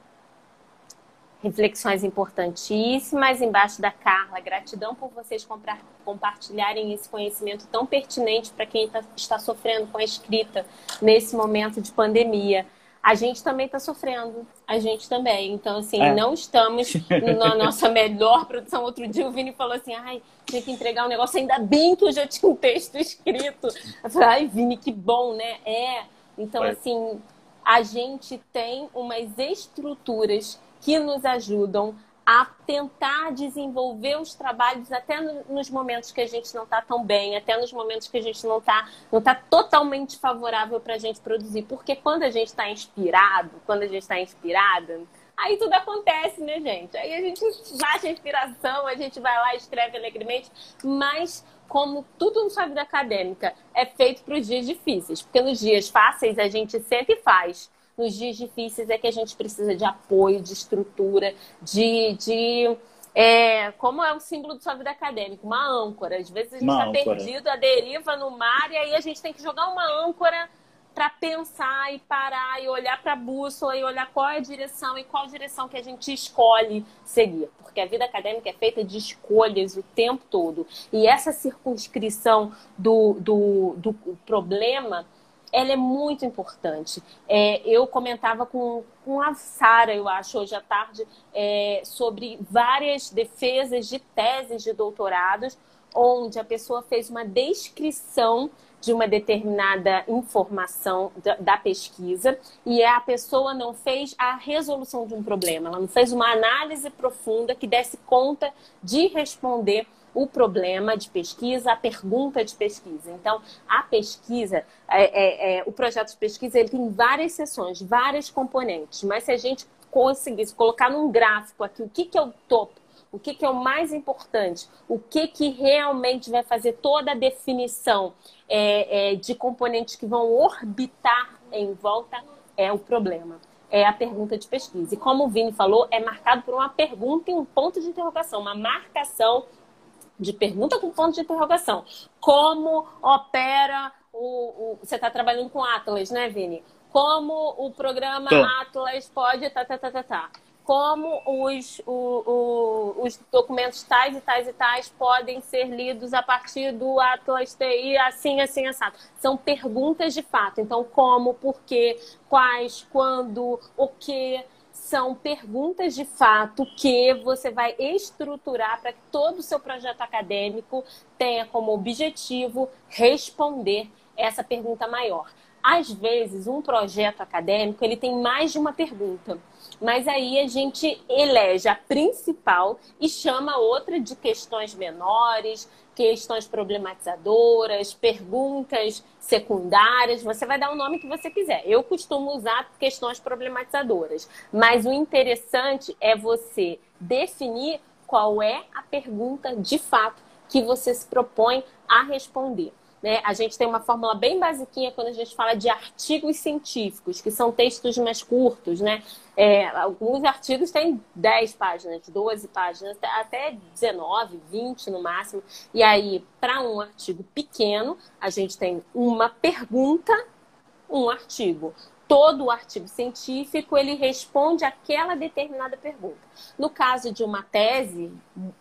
Speaker 1: reflexões importantíssimas embaixo da Carla. Gratidão por vocês comprar, compartilharem esse conhecimento tão pertinente para quem tá, está sofrendo com a escrita nesse momento de pandemia. A gente também está sofrendo, a gente também. Então, assim, é. não estamos na nossa melhor produção. Outro dia o Vini falou assim: ai, tinha que entregar um negócio, ainda bem que eu já tinha um texto escrito. Eu falei, ai, Vini, que bom, né? É. Então, é. assim, a gente tem umas estruturas que nos ajudam a tentar desenvolver os trabalhos até nos momentos que a gente não está tão bem, até nos momentos que a gente não está não tá totalmente favorável para a gente produzir. Porque quando a gente está inspirado, quando a gente está inspirada, aí tudo acontece, né, gente? Aí a gente baixa a inspiração, a gente vai lá e escreve alegremente, mas como tudo no sua vida acadêmica é feito para os dias difíceis, porque nos dias fáceis a gente senta e faz nos dias difíceis é que a gente precisa de apoio, de estrutura, de. de é, como é o símbolo de sua vida acadêmica, uma âncora. Às vezes a gente está perdido, a deriva no mar, e aí a gente tem que jogar uma âncora para pensar e parar e olhar para a bússola e olhar qual é a direção e qual direção que a gente escolhe seguir. Porque a vida acadêmica é feita de escolhas o tempo todo. E essa circunscrição do, do, do problema ela é muito importante. É, eu comentava com, com a Sara, eu acho, hoje à tarde, é, sobre várias defesas de teses de doutorados onde a pessoa fez uma descrição de uma determinada informação da, da, pesquisa e a pessoa não fez a resolução de um problema, ela não fez uma análise profunda que desse conta de responder o problema de pesquisa, a pergunta de pesquisa. Então, a pesquisa, é, é, é, o projeto de pesquisa, ele tem várias sessões, vários componentes, mas se a gente conseguisse colocar num gráfico aqui o que, que é o topo, o que, que, é o mais importante? O que, que realmente vai fazer toda a definição é, é, de componentes que vão orbitar em volta é o problema. É a pergunta de pesquisa. E como o Vini falou, é marcado por uma pergunta e um ponto de interrogação, uma marcação de pergunta com ponto de interrogação. Como opera o. o você está trabalhando com Atlas, né, Vini? Como o programa Tô. Atlas pode. Tá, tá, tá, tá, tá como os, o, o, os documentos tais e tais e tais podem ser lidos a partir do Atlas TI, assim, assim, assado. São perguntas de fato. Então, como, por quê, quais, quando, o que. São perguntas de fato que você vai estruturar para que todo o seu projeto acadêmico tenha como objetivo responder essa pergunta maior. Às vezes, um projeto acadêmico ele tem mais de uma pergunta. Mas aí a gente elege a principal e chama outra de questões menores, questões problematizadoras, perguntas secundárias. Você vai dar o nome que você quiser. Eu costumo usar questões problematizadoras. Mas o interessante é você definir qual é a pergunta de fato que você se propõe a responder. Né? A gente tem uma fórmula bem basiquinha quando a gente fala de artigos científicos, que são textos mais curtos, né? É, alguns artigos têm 10 páginas, 12 páginas, até 19, 20 no máximo. E aí, para um artigo pequeno, a gente tem uma pergunta, um artigo todo o artigo científico ele responde aquela determinada pergunta. No caso de uma tese,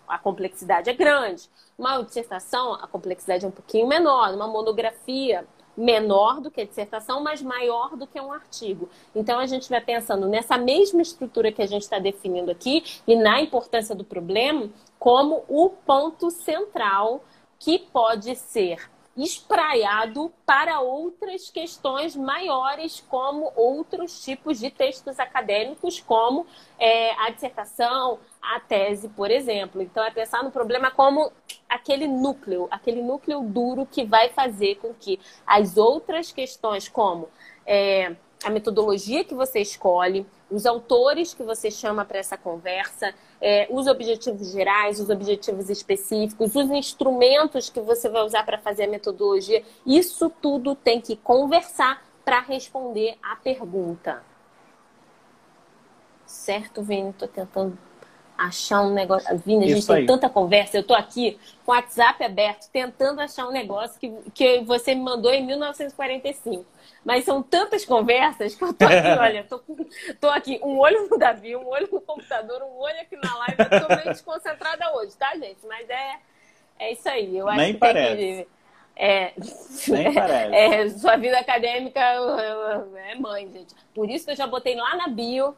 Speaker 1: a complexidade é grande. Uma dissertação, a complexidade é um pouquinho menor. Uma monografia, menor do que a dissertação, mas maior do que um artigo. Então a gente vai pensando nessa mesma estrutura que a gente está definindo aqui e na importância do problema como o ponto central que pode ser espraiado para outras questões maiores, como outros tipos de textos acadêmicos, como é, a dissertação, a tese, por exemplo. Então, é pensar no problema como aquele núcleo, aquele núcleo duro que vai fazer com que as outras questões, como é, a metodologia que você escolhe, os autores que você chama para essa conversa, é, os objetivos gerais, os objetivos específicos, os instrumentos que você vai usar para fazer a metodologia, isso tudo tem que conversar para responder a pergunta. Certo, Vini? Estou tentando achar um negócio. Vini, a gente tem tanta conversa. Eu estou aqui com o WhatsApp aberto, tentando achar um negócio que, que você me mandou em 1945. Mas são tantas conversas que eu tô aqui, olha, tô, tô aqui, um olho no Davi, um olho no computador, um olho aqui na live. Eu tô meio desconcentrada hoje, tá, gente? Mas é, é isso aí. Eu acho
Speaker 2: Nem
Speaker 1: que
Speaker 2: parece.
Speaker 1: Tem que, é,
Speaker 2: Nem parece.
Speaker 1: É, sua vida acadêmica é mãe, gente. Por isso que eu já botei lá na bio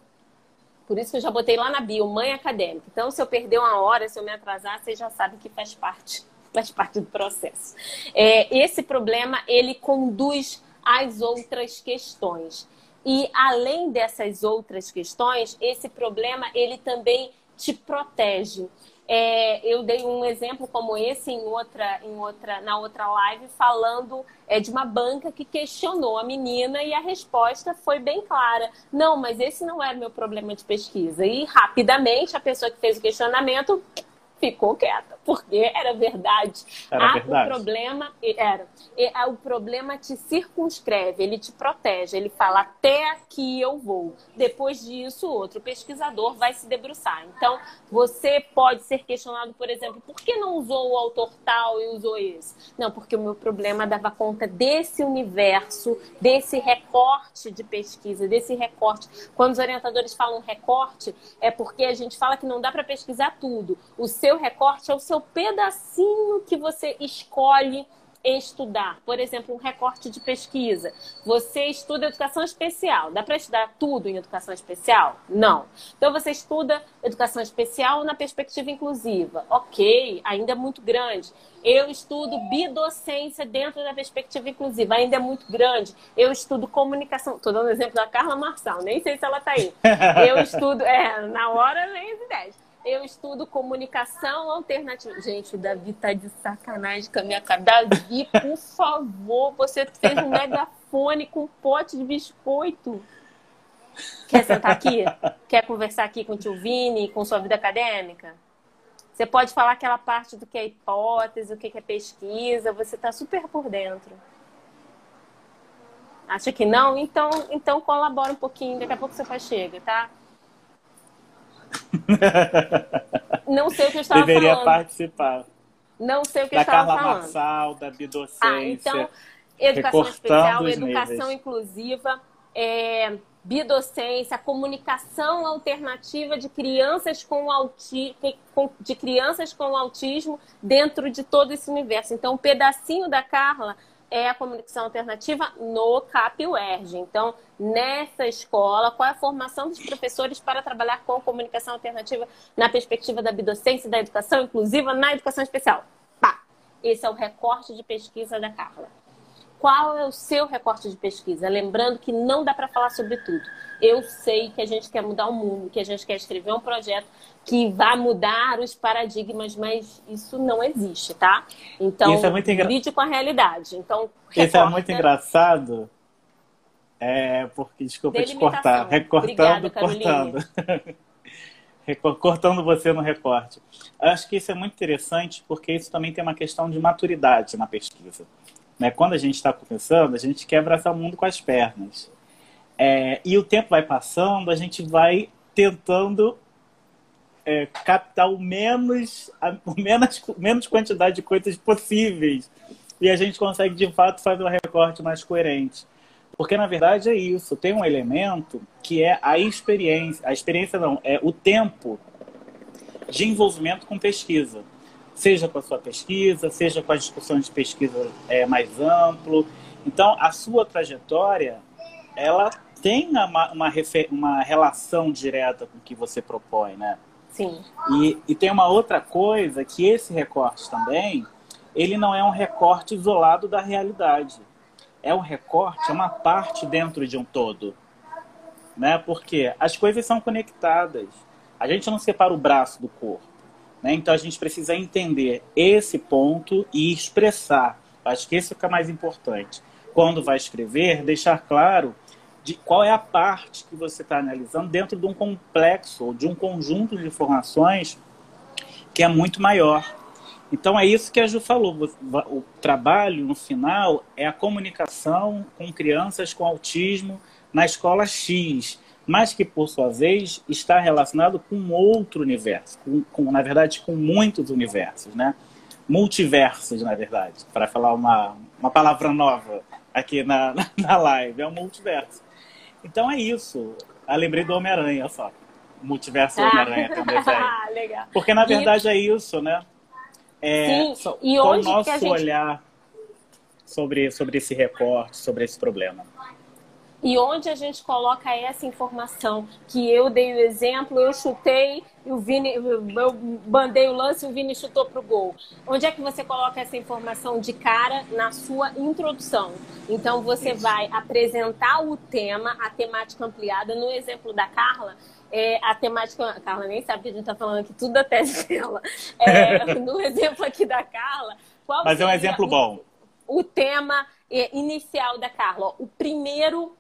Speaker 1: por isso que eu já botei lá na bio, mãe acadêmica. Então, se eu perder uma hora, se eu me atrasar, vocês já sabem que faz parte, faz parte do processo. É, esse problema, ele conduz às outras questões. E além dessas outras questões, esse problema, ele também te protege. É, eu dei um exemplo como esse em outra, em outra, na outra live, falando é, de uma banca que questionou a menina e a resposta foi bem clara. Não, mas esse não era meu problema de pesquisa. E rapidamente a pessoa que fez o questionamento ficou quieta, porque era verdade.
Speaker 2: Era verdade.
Speaker 1: O problema era, o problema te circunscreve, ele te protege, ele fala até aqui eu vou. Depois disso, outro pesquisador vai se debruçar. Então, você pode ser questionado, por exemplo, por que não usou o autor tal e usou esse? Não, porque o meu problema dava conta desse universo, desse recorte de pesquisa, desse recorte. Quando os orientadores falam recorte, é porque a gente fala que não dá para pesquisar tudo. O seu recorte é o seu pedacinho que você escolhe estudar, por exemplo, um recorte de pesquisa. Você estuda educação especial. Dá para estudar tudo em educação especial? Não. Então você estuda educação especial na perspectiva inclusiva. Ok, ainda é muito grande. Eu estudo bidocência dentro da perspectiva inclusiva, ainda é muito grande. Eu estudo comunicação. Estou dando exemplo da Carla Marçal, nem sei se ela está aí. Eu estudo, é, na hora nem as ideias eu estudo comunicação alternativa. Gente, o Davi tá de sacanagem com a minha cara. Davi, por favor, você fez um megafone com um pote de biscoito. Quer sentar aqui? Quer conversar aqui com o tio Vini, com sua vida acadêmica? Você pode falar aquela parte do que é hipótese, o que é pesquisa, você está super por dentro. Acha que não? Então, então colabora um pouquinho, daqui a pouco você faz chega, tá? Não sei o que eu estava
Speaker 2: Deveria
Speaker 1: falando.
Speaker 2: participar.
Speaker 1: Não sei o que
Speaker 2: da
Speaker 1: eu estava
Speaker 2: Carla
Speaker 1: falando.
Speaker 2: Marçal, da bidocência.
Speaker 1: Ah, então, educação especial, educação
Speaker 2: níveis.
Speaker 1: inclusiva, é, bidocência, comunicação alternativa de crianças com auti de crianças com autismo dentro de todo esse universo. Então, um pedacinho da Carla é a comunicação alternativa no CAP UERJ. Então, nessa escola, qual é a formação dos professores para trabalhar com comunicação alternativa na perspectiva da bidocência da educação inclusiva na educação especial? Pá! Esse é o recorte de pesquisa da Carla. Qual é o seu recorte de pesquisa? Lembrando que não dá para falar sobre tudo. Eu sei que a gente quer mudar o mundo, que a gente quer escrever um projeto que vai mudar os paradigmas, mas isso não existe, tá? Então,
Speaker 2: Isso é muito engra-
Speaker 1: lide com a realidade. Então,
Speaker 2: Isso é muito engraçado. É, porque, desculpa te cortar. Recortando,
Speaker 1: Obrigada,
Speaker 2: cortando. Cortando você no recorte. Acho que isso é muito interessante porque isso também tem uma questão de maturidade na pesquisa. Né? Quando a gente está começando, a gente quer abraçar o mundo com as pernas. É, e o tempo vai passando, a gente vai tentando é, captar o menos, a o menos, menos quantidade de coisas possíveis. E a gente consegue, de fato, fazer um recorte mais coerente. Porque, na verdade, é isso. Tem um elemento que é a experiência. A experiência não, é o tempo de envolvimento com pesquisa. Seja com a sua pesquisa, seja com as discussões de pesquisa é, mais amplo. Então, a sua trajetória, ela tem uma, uma, uma relação direta com o que você propõe, né?
Speaker 1: Sim.
Speaker 2: E, e tem uma outra coisa que esse recorte também, ele não é um recorte isolado da realidade. É um recorte, é uma parte dentro de um todo. Né? Porque as coisas são conectadas. A gente não separa o braço do corpo. Né? Então a gente precisa entender esse ponto e expressar. Acho que esse fica mais importante. Quando vai escrever, deixar claro de qual é a parte que você está analisando dentro de um complexo ou de um conjunto de informações que é muito maior. Então é isso que a Ju falou. O trabalho no final é a comunicação com crianças com autismo na escola X, mas que por sua vez está relacionado com outro universo, com, com, na verdade com muitos universos, né? Multiversos, na verdade, para falar uma, uma palavra nova aqui na, na live, é um multiverso. Então é isso. Eu lembrei do Homem-Aranha, só. Multiverso
Speaker 1: Ah.
Speaker 2: Homem-Aranha um desenho.
Speaker 1: Legal.
Speaker 2: Porque na
Speaker 1: E-
Speaker 2: verdade é isso, né? É,
Speaker 1: Sim,
Speaker 2: só-
Speaker 1: e
Speaker 2: o
Speaker 1: onde que
Speaker 2: nosso
Speaker 1: a gente-
Speaker 2: olhar sobre, sobre esse recorte, sobre esse problema?
Speaker 1: E onde a gente coloca essa informação? Que eu dei o exemplo, eu chutei, o Vini, eu bandei o lance e o Vini chutou pro gol. Onde é que você coloca essa informação de cara na sua introdução? Então você
Speaker 2: Isso.
Speaker 1: vai apresentar o tema, a temática ampliada. No exemplo da Carla, é, a temática. A Carla nem sabe que a gente está falando aqui tudo da tese dela. É, no exemplo aqui da Carla, qual
Speaker 2: Mas é um exemplo
Speaker 1: o-
Speaker 2: bom.
Speaker 1: o tema é, inicial da Carla, ó, o primeiro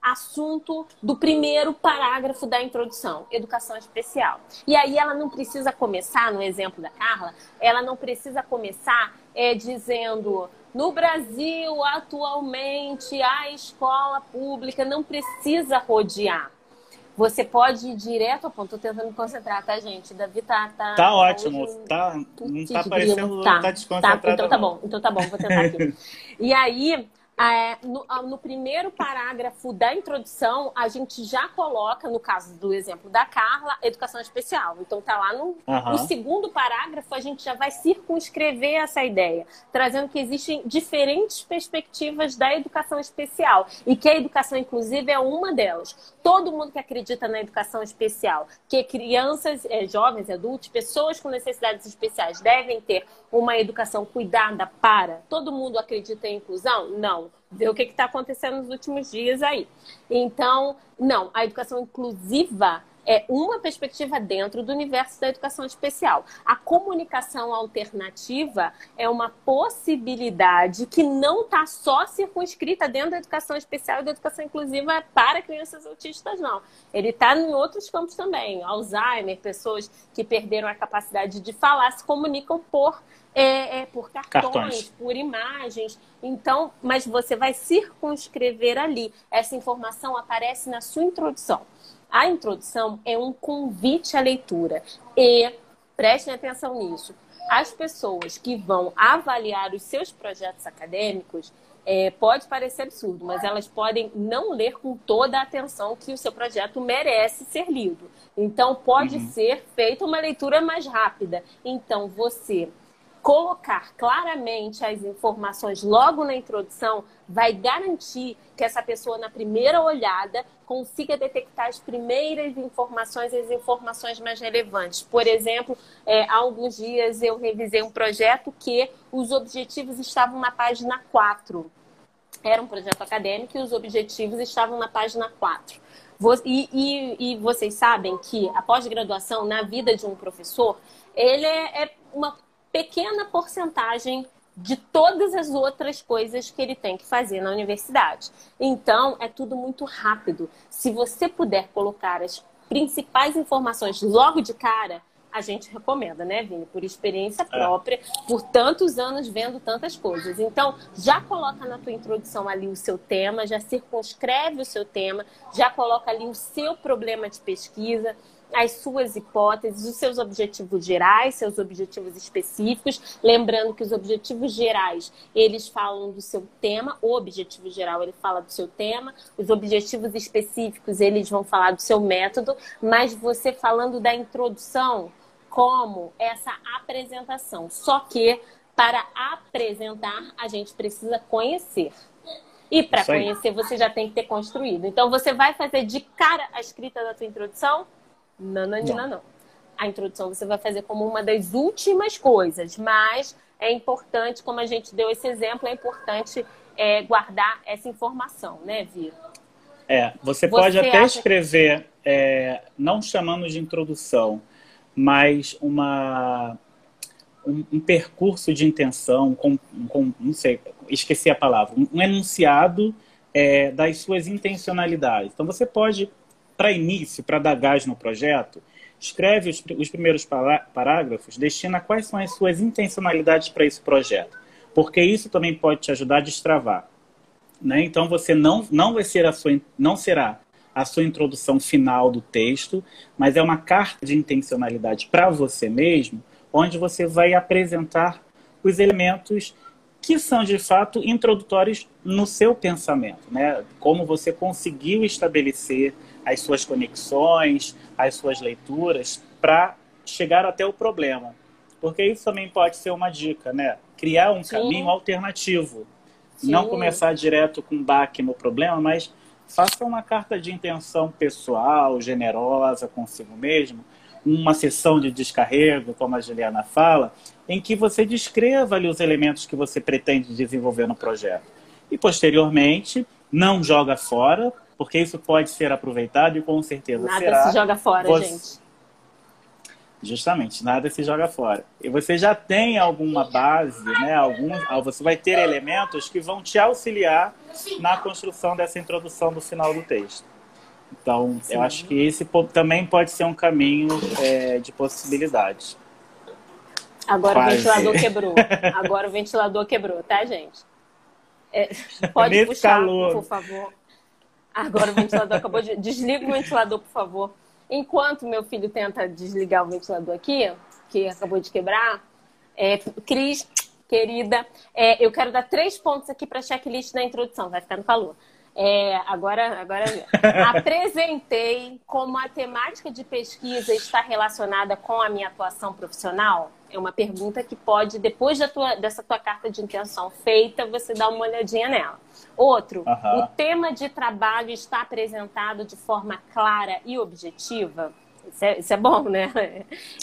Speaker 1: assunto do primeiro parágrafo da introdução, educação especial. E aí ela não precisa começar, no exemplo da Carla, ela não precisa começar é, dizendo no Brasil atualmente a escola pública não precisa rodear. Você pode ir direto ao ponto. Tô tentando me concentrar, tá, gente? Davi tá. Tá,
Speaker 2: Tá ótimo.
Speaker 1: hoje-
Speaker 2: Tá, não tá parecendo.
Speaker 1: Tá,
Speaker 2: Tá desconcentrado.
Speaker 1: Então tá bom, então tá bom, vou tentar aqui. e aí, É, no, no, primeiro parágrafo da introdução, a gente já coloca, no caso do exemplo da Carla, educação especial. Então, tá lá no, uhum. no segundo parágrafo, a gente já vai circunscrever essa ideia, trazendo que existem diferentes perspectivas da educação especial e que a educação inclusiva é uma delas. Todo mundo que acredita na educação especial, que crianças, é, jovens, adultos, pessoas com necessidades especiais devem ter uma educação cuidada para. Todo mundo acredita em inclusão? Não ver o que está acontecendo nos últimos dias aí. Então, não, a educação inclusiva é uma perspectiva dentro do universo da educação especial. A comunicação alternativa é uma possibilidade que não está só circunscrita dentro da educação especial e da educação inclusiva para crianças autistas, não. Ele está em outros campos também. Alzheimer, pessoas que perderam a capacidade de falar, se comunicam por é, é, por cartões, cartões, por imagens. Então, mas você vai circunscrever ali. Essa informação aparece na sua introdução. A introdução é um convite à leitura. E prestem atenção nisso. As pessoas que vão avaliar os seus projetos acadêmicos, é, pode parecer absurdo, mas elas podem não ler com toda a atenção que o seu projeto merece ser lido. Então, pode uhum. ser feita uma leitura mais rápida. Então, você colocar claramente as informações logo na introdução vai garantir que essa pessoa, na primeira olhada, consiga detectar as primeiras informações, as informações mais relevantes. Por exemplo, é, há alguns dias eu revisei um projeto que os objetivos estavam na página 4. Era um projeto acadêmico e os objetivos estavam na página 4. E, e, e vocês sabem que a pós-graduação na vida de um professor, ele é, é uma pequena porcentagem de todas as outras coisas que ele tem que fazer na universidade. Então, é tudo muito rápido. Se você puder colocar as principais informações logo de cara, a gente recomenda, né, Vini? Por experiência é. própria, por tantos anos vendo tantas coisas. Então, já coloca na tua introdução ali o seu tema, já circunscreve o seu tema, já coloca ali o seu problema de pesquisa, as suas hipóteses, os seus objetivos gerais, seus objetivos específicos, lembrando que os objetivos gerais, eles falam do seu tema, o objetivo geral, ele fala do seu tema, os objetivos específicos, eles vão falar do seu método, mas você falando da introdução como essa apresentação. Só que para apresentar, a gente precisa conhecer. E para conhecer, você já tem que ter construído. Então, você vai fazer de cara a escrita da tua introdução? Nananina, não. não. A introdução você vai fazer como uma das últimas coisas, mas é importante, como a gente deu esse exemplo, é importante é, guardar essa informação, né, Vira?
Speaker 2: É, você, você pode até escrever, que... é, não chamando de introdução, mas uma, um, um percurso de intenção, com, com, não sei, esqueci a palavra, um, um enunciado é, das suas intencionalidades. Então você pode para início, para dar gás no projeto, escreve os, os primeiros parágrafos, destina quais são as suas intencionalidades para esse projeto, porque isso também pode te ajudar a destravar. Né? Então você não, não vai ser a sua, não será a sua introdução final do texto, mas é uma carta de intencionalidade para você mesmo, onde você vai apresentar os elementos que são de fato introdutórios no seu pensamento, né? Como você conseguiu estabelecer as suas conexões, as suas leituras, para chegar até o problema. Porque isso também pode ser uma dica, né? Criar um Sim. caminho alternativo. Sim. Não começar direto com baque no problema, mas faça uma carta de intenção pessoal, generosa consigo mesmo, uma sessão de descarrego, como a Juliana fala, em que você descreva ali os elementos que você pretende desenvolver no projeto. E posteriormente, não joga fora, porque isso pode ser aproveitado e com certeza
Speaker 1: nada
Speaker 2: será.
Speaker 1: Nada se joga fora, você... gente.
Speaker 2: Justamente, nada se joga fora. E você já tem alguma base, né? Algum, você vai ter elementos que vão te auxiliar na construção dessa introdução do final do texto. Então, Sim. eu acho que esse também pode ser um caminho é, de possibilidades.
Speaker 1: Agora Quase. o ventilador quebrou. Agora o ventilador quebrou, tá, gente? É, pode Nesse puxar, calor. por favor. Agora o ventilador acabou de. Desliga o ventilador, por favor. Enquanto meu filho tenta desligar o ventilador aqui, que acabou de quebrar, é, Cris, querida. É, eu quero dar três pontos aqui para a checklist da introdução, vai ficar no calor. É, agora, agora apresentei como a temática de pesquisa está relacionada com a minha atuação profissional. É uma pergunta que pode, depois da tua, dessa tua carta de intenção feita, você dar uma olhadinha nela. Outro, uhum. o tema de trabalho está apresentado de forma clara e objetiva. Isso é, isso é bom, né?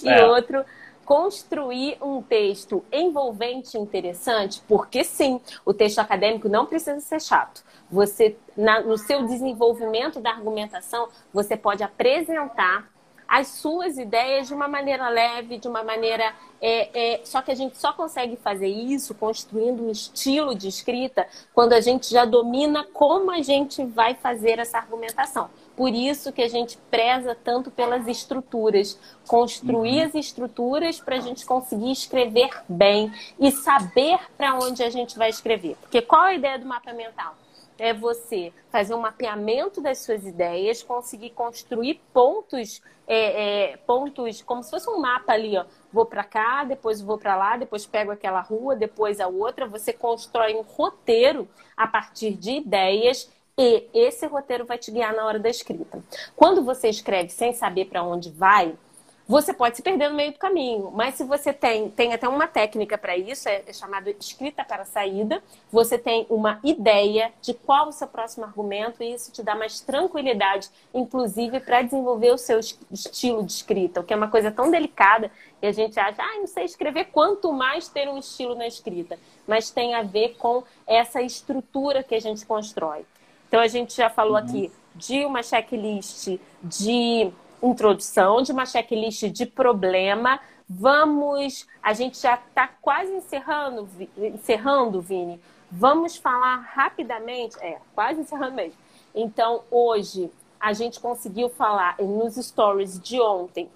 Speaker 1: E é. outro, construir um texto envolvente e interessante, porque sim, o texto acadêmico não precisa ser chato. Você, na, no seu desenvolvimento da argumentação, você pode apresentar as suas ideias de uma maneira leve, de uma maneira. É, é, só que a gente só consegue fazer isso construindo um estilo de escrita quando a gente já domina como a gente vai fazer essa argumentação. Por isso que a gente preza tanto pelas estruturas, construir uhum. as estruturas para a gente conseguir escrever bem e saber para onde a gente vai escrever. Porque qual a ideia do mapa mental? É você fazer um mapeamento das suas ideias, conseguir construir pontos, é, é, pontos como se fosse um mapa ali, ó. Vou para cá, depois vou para lá, depois pego aquela rua, depois a outra. Você constrói um roteiro a partir de ideias e esse roteiro vai te guiar na hora da escrita. Quando você escreve sem saber para onde vai, você pode se perder no meio do caminho, mas se você tem, tem até uma técnica para isso, é, é chamada escrita para saída, você tem uma ideia de qual o seu próximo argumento e isso te dá mais tranquilidade, inclusive para desenvolver o seu estilo de escrita, o que é uma coisa tão delicada que a gente acha, ah, não sei escrever, quanto mais ter um estilo na escrita, mas tem a ver com essa estrutura que a gente constrói. Então a gente já falou uhum. aqui de uma checklist de introdução, de uma checklist de problema. Vamos, a gente já está quase encerrando, encerrando, Vini. Vamos falar rapidamente, é, quase encerrando mesmo. Então, hoje a gente conseguiu falar nos stories de ontem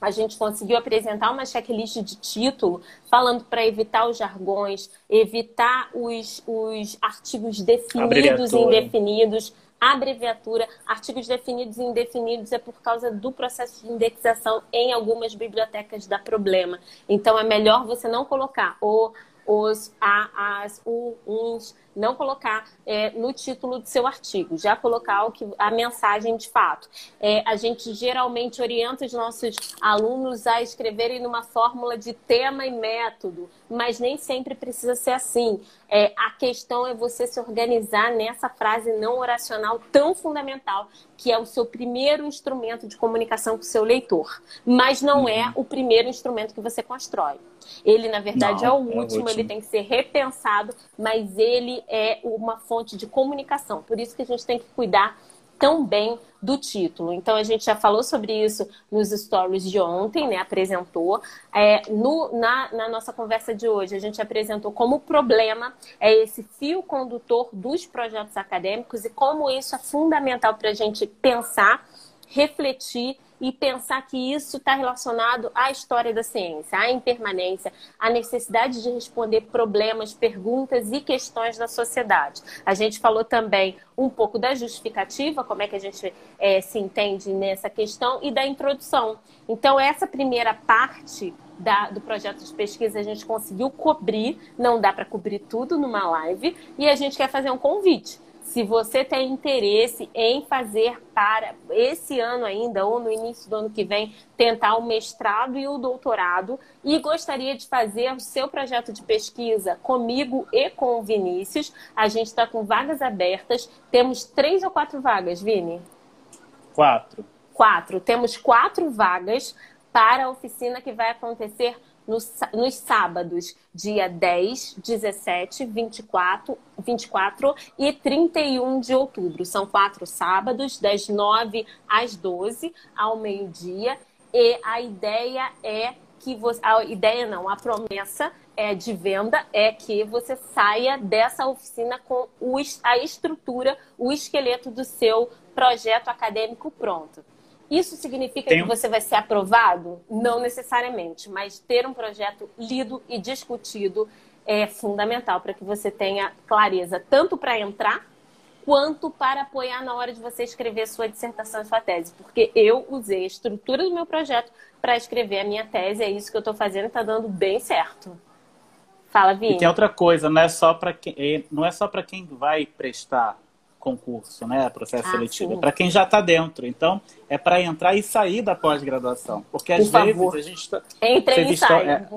Speaker 1: a gente conseguiu apresentar uma checklist de título, falando para evitar os jargões, evitar os, os artigos definidos e indefinidos, abreviatura, artigos definidos e indefinidos é por causa do processo de indexação em algumas bibliotecas dá problema. Então é melhor você não colocar o os, a, as, o, uns, não colocar é, no título do seu artigo, já colocar o que, a mensagem de fato. É, a gente geralmente orienta os nossos alunos a escreverem numa fórmula de tema e método, mas nem sempre precisa ser assim. É, a questão é você se organizar nessa frase não oracional tão fundamental, que é o seu primeiro instrumento de comunicação com o seu leitor, mas não uhum. é o primeiro instrumento que você constrói. Ele, na verdade, não, é, o último, é o último, ele tem que ser repensado, mas ele é uma fonte de comunicação. Por isso que a gente tem que cuidar tão bem do título. Então a gente já falou sobre isso nos stories de ontem, né? Apresentou. É, no, na, na nossa conversa de hoje, a gente apresentou como problema é esse fio condutor dos projetos acadêmicos e como isso é fundamental para a gente pensar, refletir e pensar que isso está relacionado à história da ciência, à impermanência, à necessidade de responder problemas, perguntas e questões da sociedade. A gente falou também um pouco da justificativa, como é que a gente é, se entende nessa questão, e da introdução. Então, essa primeira parte da, do projeto de pesquisa a gente conseguiu cobrir, não dá para cobrir tudo numa live, e a gente quer fazer um convite se você tem interesse em fazer para esse ano ainda, ou no início do ano que vem, tentar o mestrado e o doutorado, e gostaria de fazer o seu projeto de pesquisa comigo e com o Vinícius, a gente está com vagas abertas. Temos três ou quatro vagas, Vini?
Speaker 2: Quatro.
Speaker 1: Quatro. Temos quatro vagas para a oficina que vai acontecer nos, nos sábados, dia 10, 17, 24, 24 e 31 de outubro. São quatro sábados, das 9 às 12, ao meio-dia. E a ideia é que você. A ideia não, a promessa é de venda é que você saia dessa oficina com a estrutura, o esqueleto do seu projeto acadêmico pronto. Isso significa Tem... que você vai ser aprovado? Não necessariamente, mas ter um projeto lido e discutido é fundamental para que você tenha clareza, tanto para entrar quanto para apoiar na hora de você escrever sua dissertação e sua tese. Porque eu usei a estrutura do meu projeto para escrever a minha tese, é isso que eu estou fazendo e está dando bem certo. Fala, Vini.
Speaker 2: E tem outra coisa, não é só para quem, é, não é só para quem vai prestar concurso, né, processo ah, seletivo, é para quem já está dentro. Então, é para entrar e sair da pós-graduação, porque às Por vezes favor. a gente tá,
Speaker 1: entra e sai.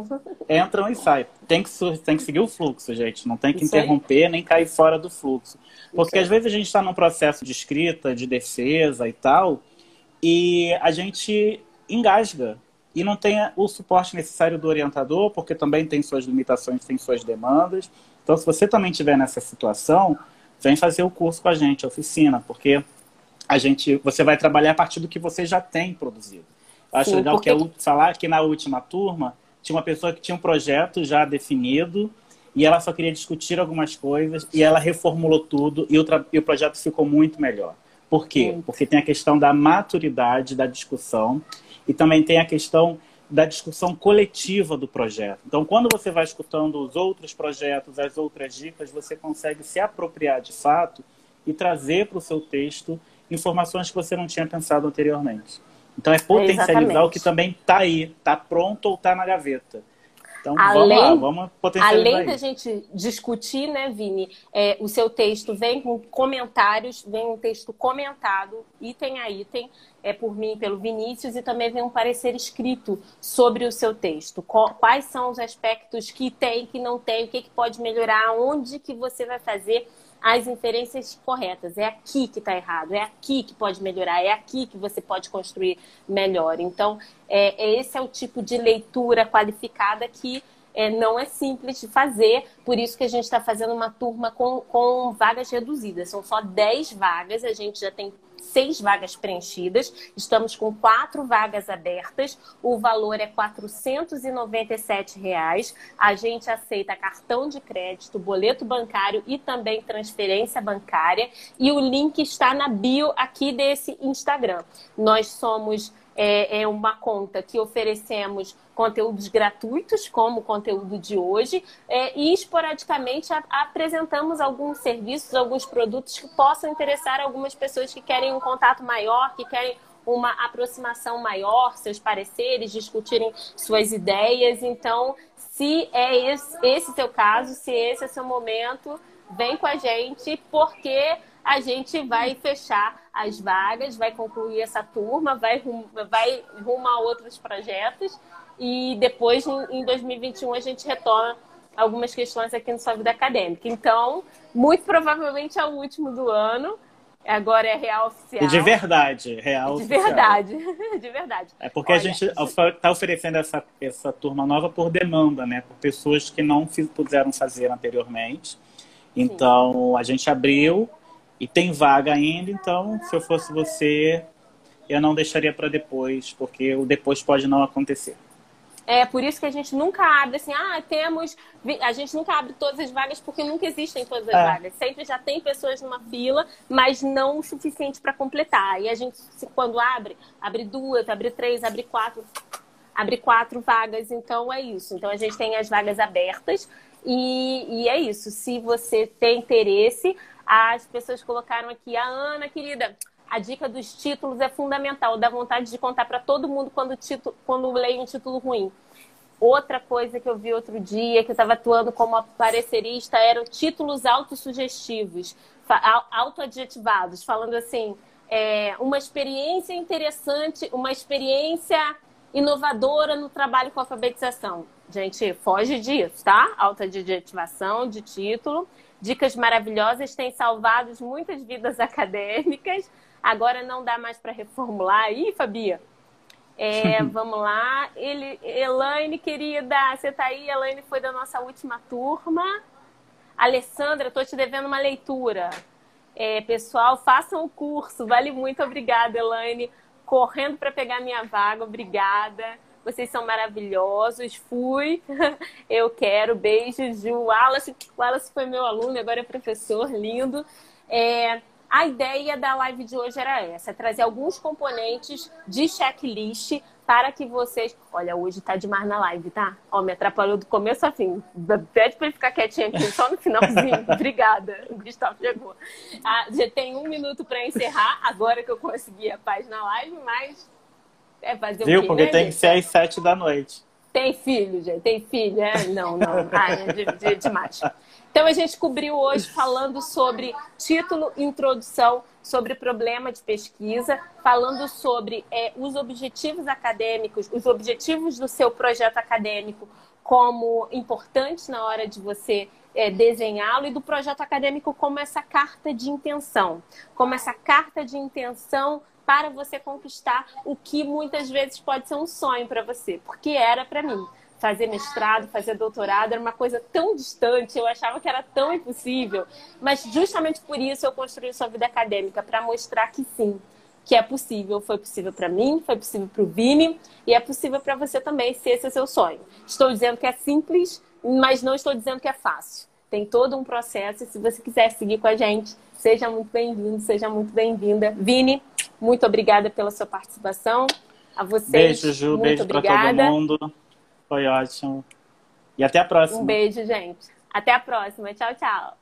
Speaker 2: É, entram e saem. Tem que tem que seguir o fluxo, gente. Não tem que Isso interromper aí. nem cair fora do fluxo, porque às vezes a gente está num processo de escrita, de defesa e tal, e a gente engasga e não tem o suporte necessário do orientador, porque também tem suas limitações, tem suas demandas. Então, se você também estiver nessa situação, vem fazer o curso com a gente, a oficina, porque a gente, você vai trabalhar a partir do que você já tem produzido. Eu acho Sim, legal porque... que eu falar que na última turma tinha uma pessoa que tinha um projeto já definido e ela só queria discutir algumas coisas e ela reformulou tudo e o, e o projeto ficou muito melhor. Por quê? Sim. Porque tem a questão da maturidade da discussão e também tem a questão da discussão coletiva do projeto. Então, quando você vai escutando os outros projetos, as outras dicas, você consegue se apropriar de fato e trazer para o seu texto informações que você não tinha pensado anteriormente. Então, é potencializar é o que também está aí, está pronto ou está na gaveta. Então, além, vamos lá, vamos potencializar
Speaker 1: Além da gente discutir, né, Vini, é, o seu texto vem com comentários, vem um texto comentado, item a item, é por mim, pelo Vinícius, e também vem um parecer escrito sobre o seu texto. Quais são os aspectos que tem, que não tem, o que, que pode melhorar, onde que você vai fazer as inferências corretas. É aqui que está errado, é aqui que pode melhorar, é aqui que você pode construir melhor. Então, é, esse é o tipo de leitura qualificada que é, não é simples de fazer, por isso que a gente está fazendo uma turma com, com vagas reduzidas. São só 10 vagas, a gente já tem seis vagas preenchidas, estamos com quatro vagas abertas, o valor é 497 reais. A gente aceita cartão de crédito, boleto bancário e também transferência bancária. E o link está na bio aqui desse Instagram. Nós somos é, é uma conta que oferecemos conteúdos gratuitos, como o conteúdo de hoje, é, e esporadicamente a, apresentamos alguns serviços, alguns produtos que possam interessar algumas pessoas que querem um contato maior, que querem uma aproximação maior, seus pareceres, discutirem suas ideias. Então, se é esse, esse seu caso, se esse é seu momento, vem com a gente, porque a gente vai fechar as vagas, vai concluir essa turma, vai, rum, vai rumo a outros projetos e depois, em 2021, a gente retoma algumas questões aqui no Sua Vida Acadêmica. Então, muito provavelmente é o último do ano. Agora é real oficial.
Speaker 2: E de verdade, real
Speaker 1: de
Speaker 2: oficial.
Speaker 1: verdade, de verdade.
Speaker 2: É porque Olha, a gente está oferecendo essa, essa turma nova por demanda, né? Por pessoas que não puderam fazer anteriormente. Então, Sim. a gente abriu e tem vaga ainda, então se eu fosse você, eu não deixaria para depois, porque o depois pode não acontecer.
Speaker 1: É por isso que a gente nunca abre assim, ah, temos. A gente nunca abre todas as vagas porque nunca existem todas as é. vagas. Sempre já tem pessoas numa fila, mas não o suficiente para completar. E a gente, quando abre, abre duas, abre três, abre quatro, abre quatro vagas. Então é isso. Então a gente tem as vagas abertas. E, e é isso. Se você tem interesse, as pessoas colocaram aqui, a Ana, querida, a dica dos títulos é fundamental. Dá vontade de contar para todo mundo quando, título, quando leio um título ruim. Outra coisa que eu vi outro dia, que eu estava atuando como aparecerista, eram títulos autossugestivos, autoadjetivados, falando assim, é, uma experiência interessante, uma experiência inovadora no trabalho com alfabetização. Gente, foge disso, tá? Autoadjetivação de título. Dicas maravilhosas têm salvado muitas vidas acadêmicas. Agora não dá mais para reformular aí, Fabia? É, vamos lá. Ele, Elaine, querida, você tá aí? Elaine foi da nossa última turma. Alessandra, estou te devendo uma leitura. É, pessoal, façam o curso. Vale muito. Obrigada, Elaine. Correndo para pegar minha vaga. Obrigada. Vocês são maravilhosos. Fui. Eu quero. Beijos. O Wallace, o Wallace foi meu aluno, agora é professor. Lindo. É, a ideia da live de hoje era essa: trazer alguns componentes de checklist para que vocês. Olha, hoje tá demais na live, tá? Ó, me atrapalhou do começo a fim. Pede para ele ficar quietinho aqui, só no finalzinho. Obrigada. O Gustavo chegou. Ah, já tem um minuto para encerrar, agora que eu consegui a paz na live, mas é fazer
Speaker 2: Viu?
Speaker 1: o quê,
Speaker 2: Porque
Speaker 1: né,
Speaker 2: tem que ser às sete da noite.
Speaker 1: Tem filho, gente? Tem filho? É? Não, não. Ah, é de, de, demais. Então a gente cobriu hoje falando sobre título, introdução, sobre problema de pesquisa, falando sobre é, os objetivos acadêmicos, os objetivos do seu projeto acadêmico como importantes na hora de você é, desenhá-lo e do projeto acadêmico como essa carta de intenção, como essa carta de intenção para você conquistar o que muitas vezes pode ser um sonho para você, porque era para mim fazer mestrado, fazer doutorado, era uma coisa tão distante, eu achava que era tão impossível. Mas justamente por isso eu construí sua vida acadêmica, para mostrar que sim, que é possível. Foi possível para mim, foi possível para o Vini e é possível para você também, se esse é seu sonho. Estou dizendo que é simples, mas não estou dizendo que é fácil. Tem todo um processo e se você quiser seguir com a gente, seja muito bem-vindo, seja muito bem-vinda. Vini, muito obrigada pela sua participação. A vocês,
Speaker 2: beijo, Ju,
Speaker 1: muito
Speaker 2: beijo para todo mundo. Foi ótimo. E até a próxima.
Speaker 1: Um beijo, gente. Até a próxima. Tchau, tchau.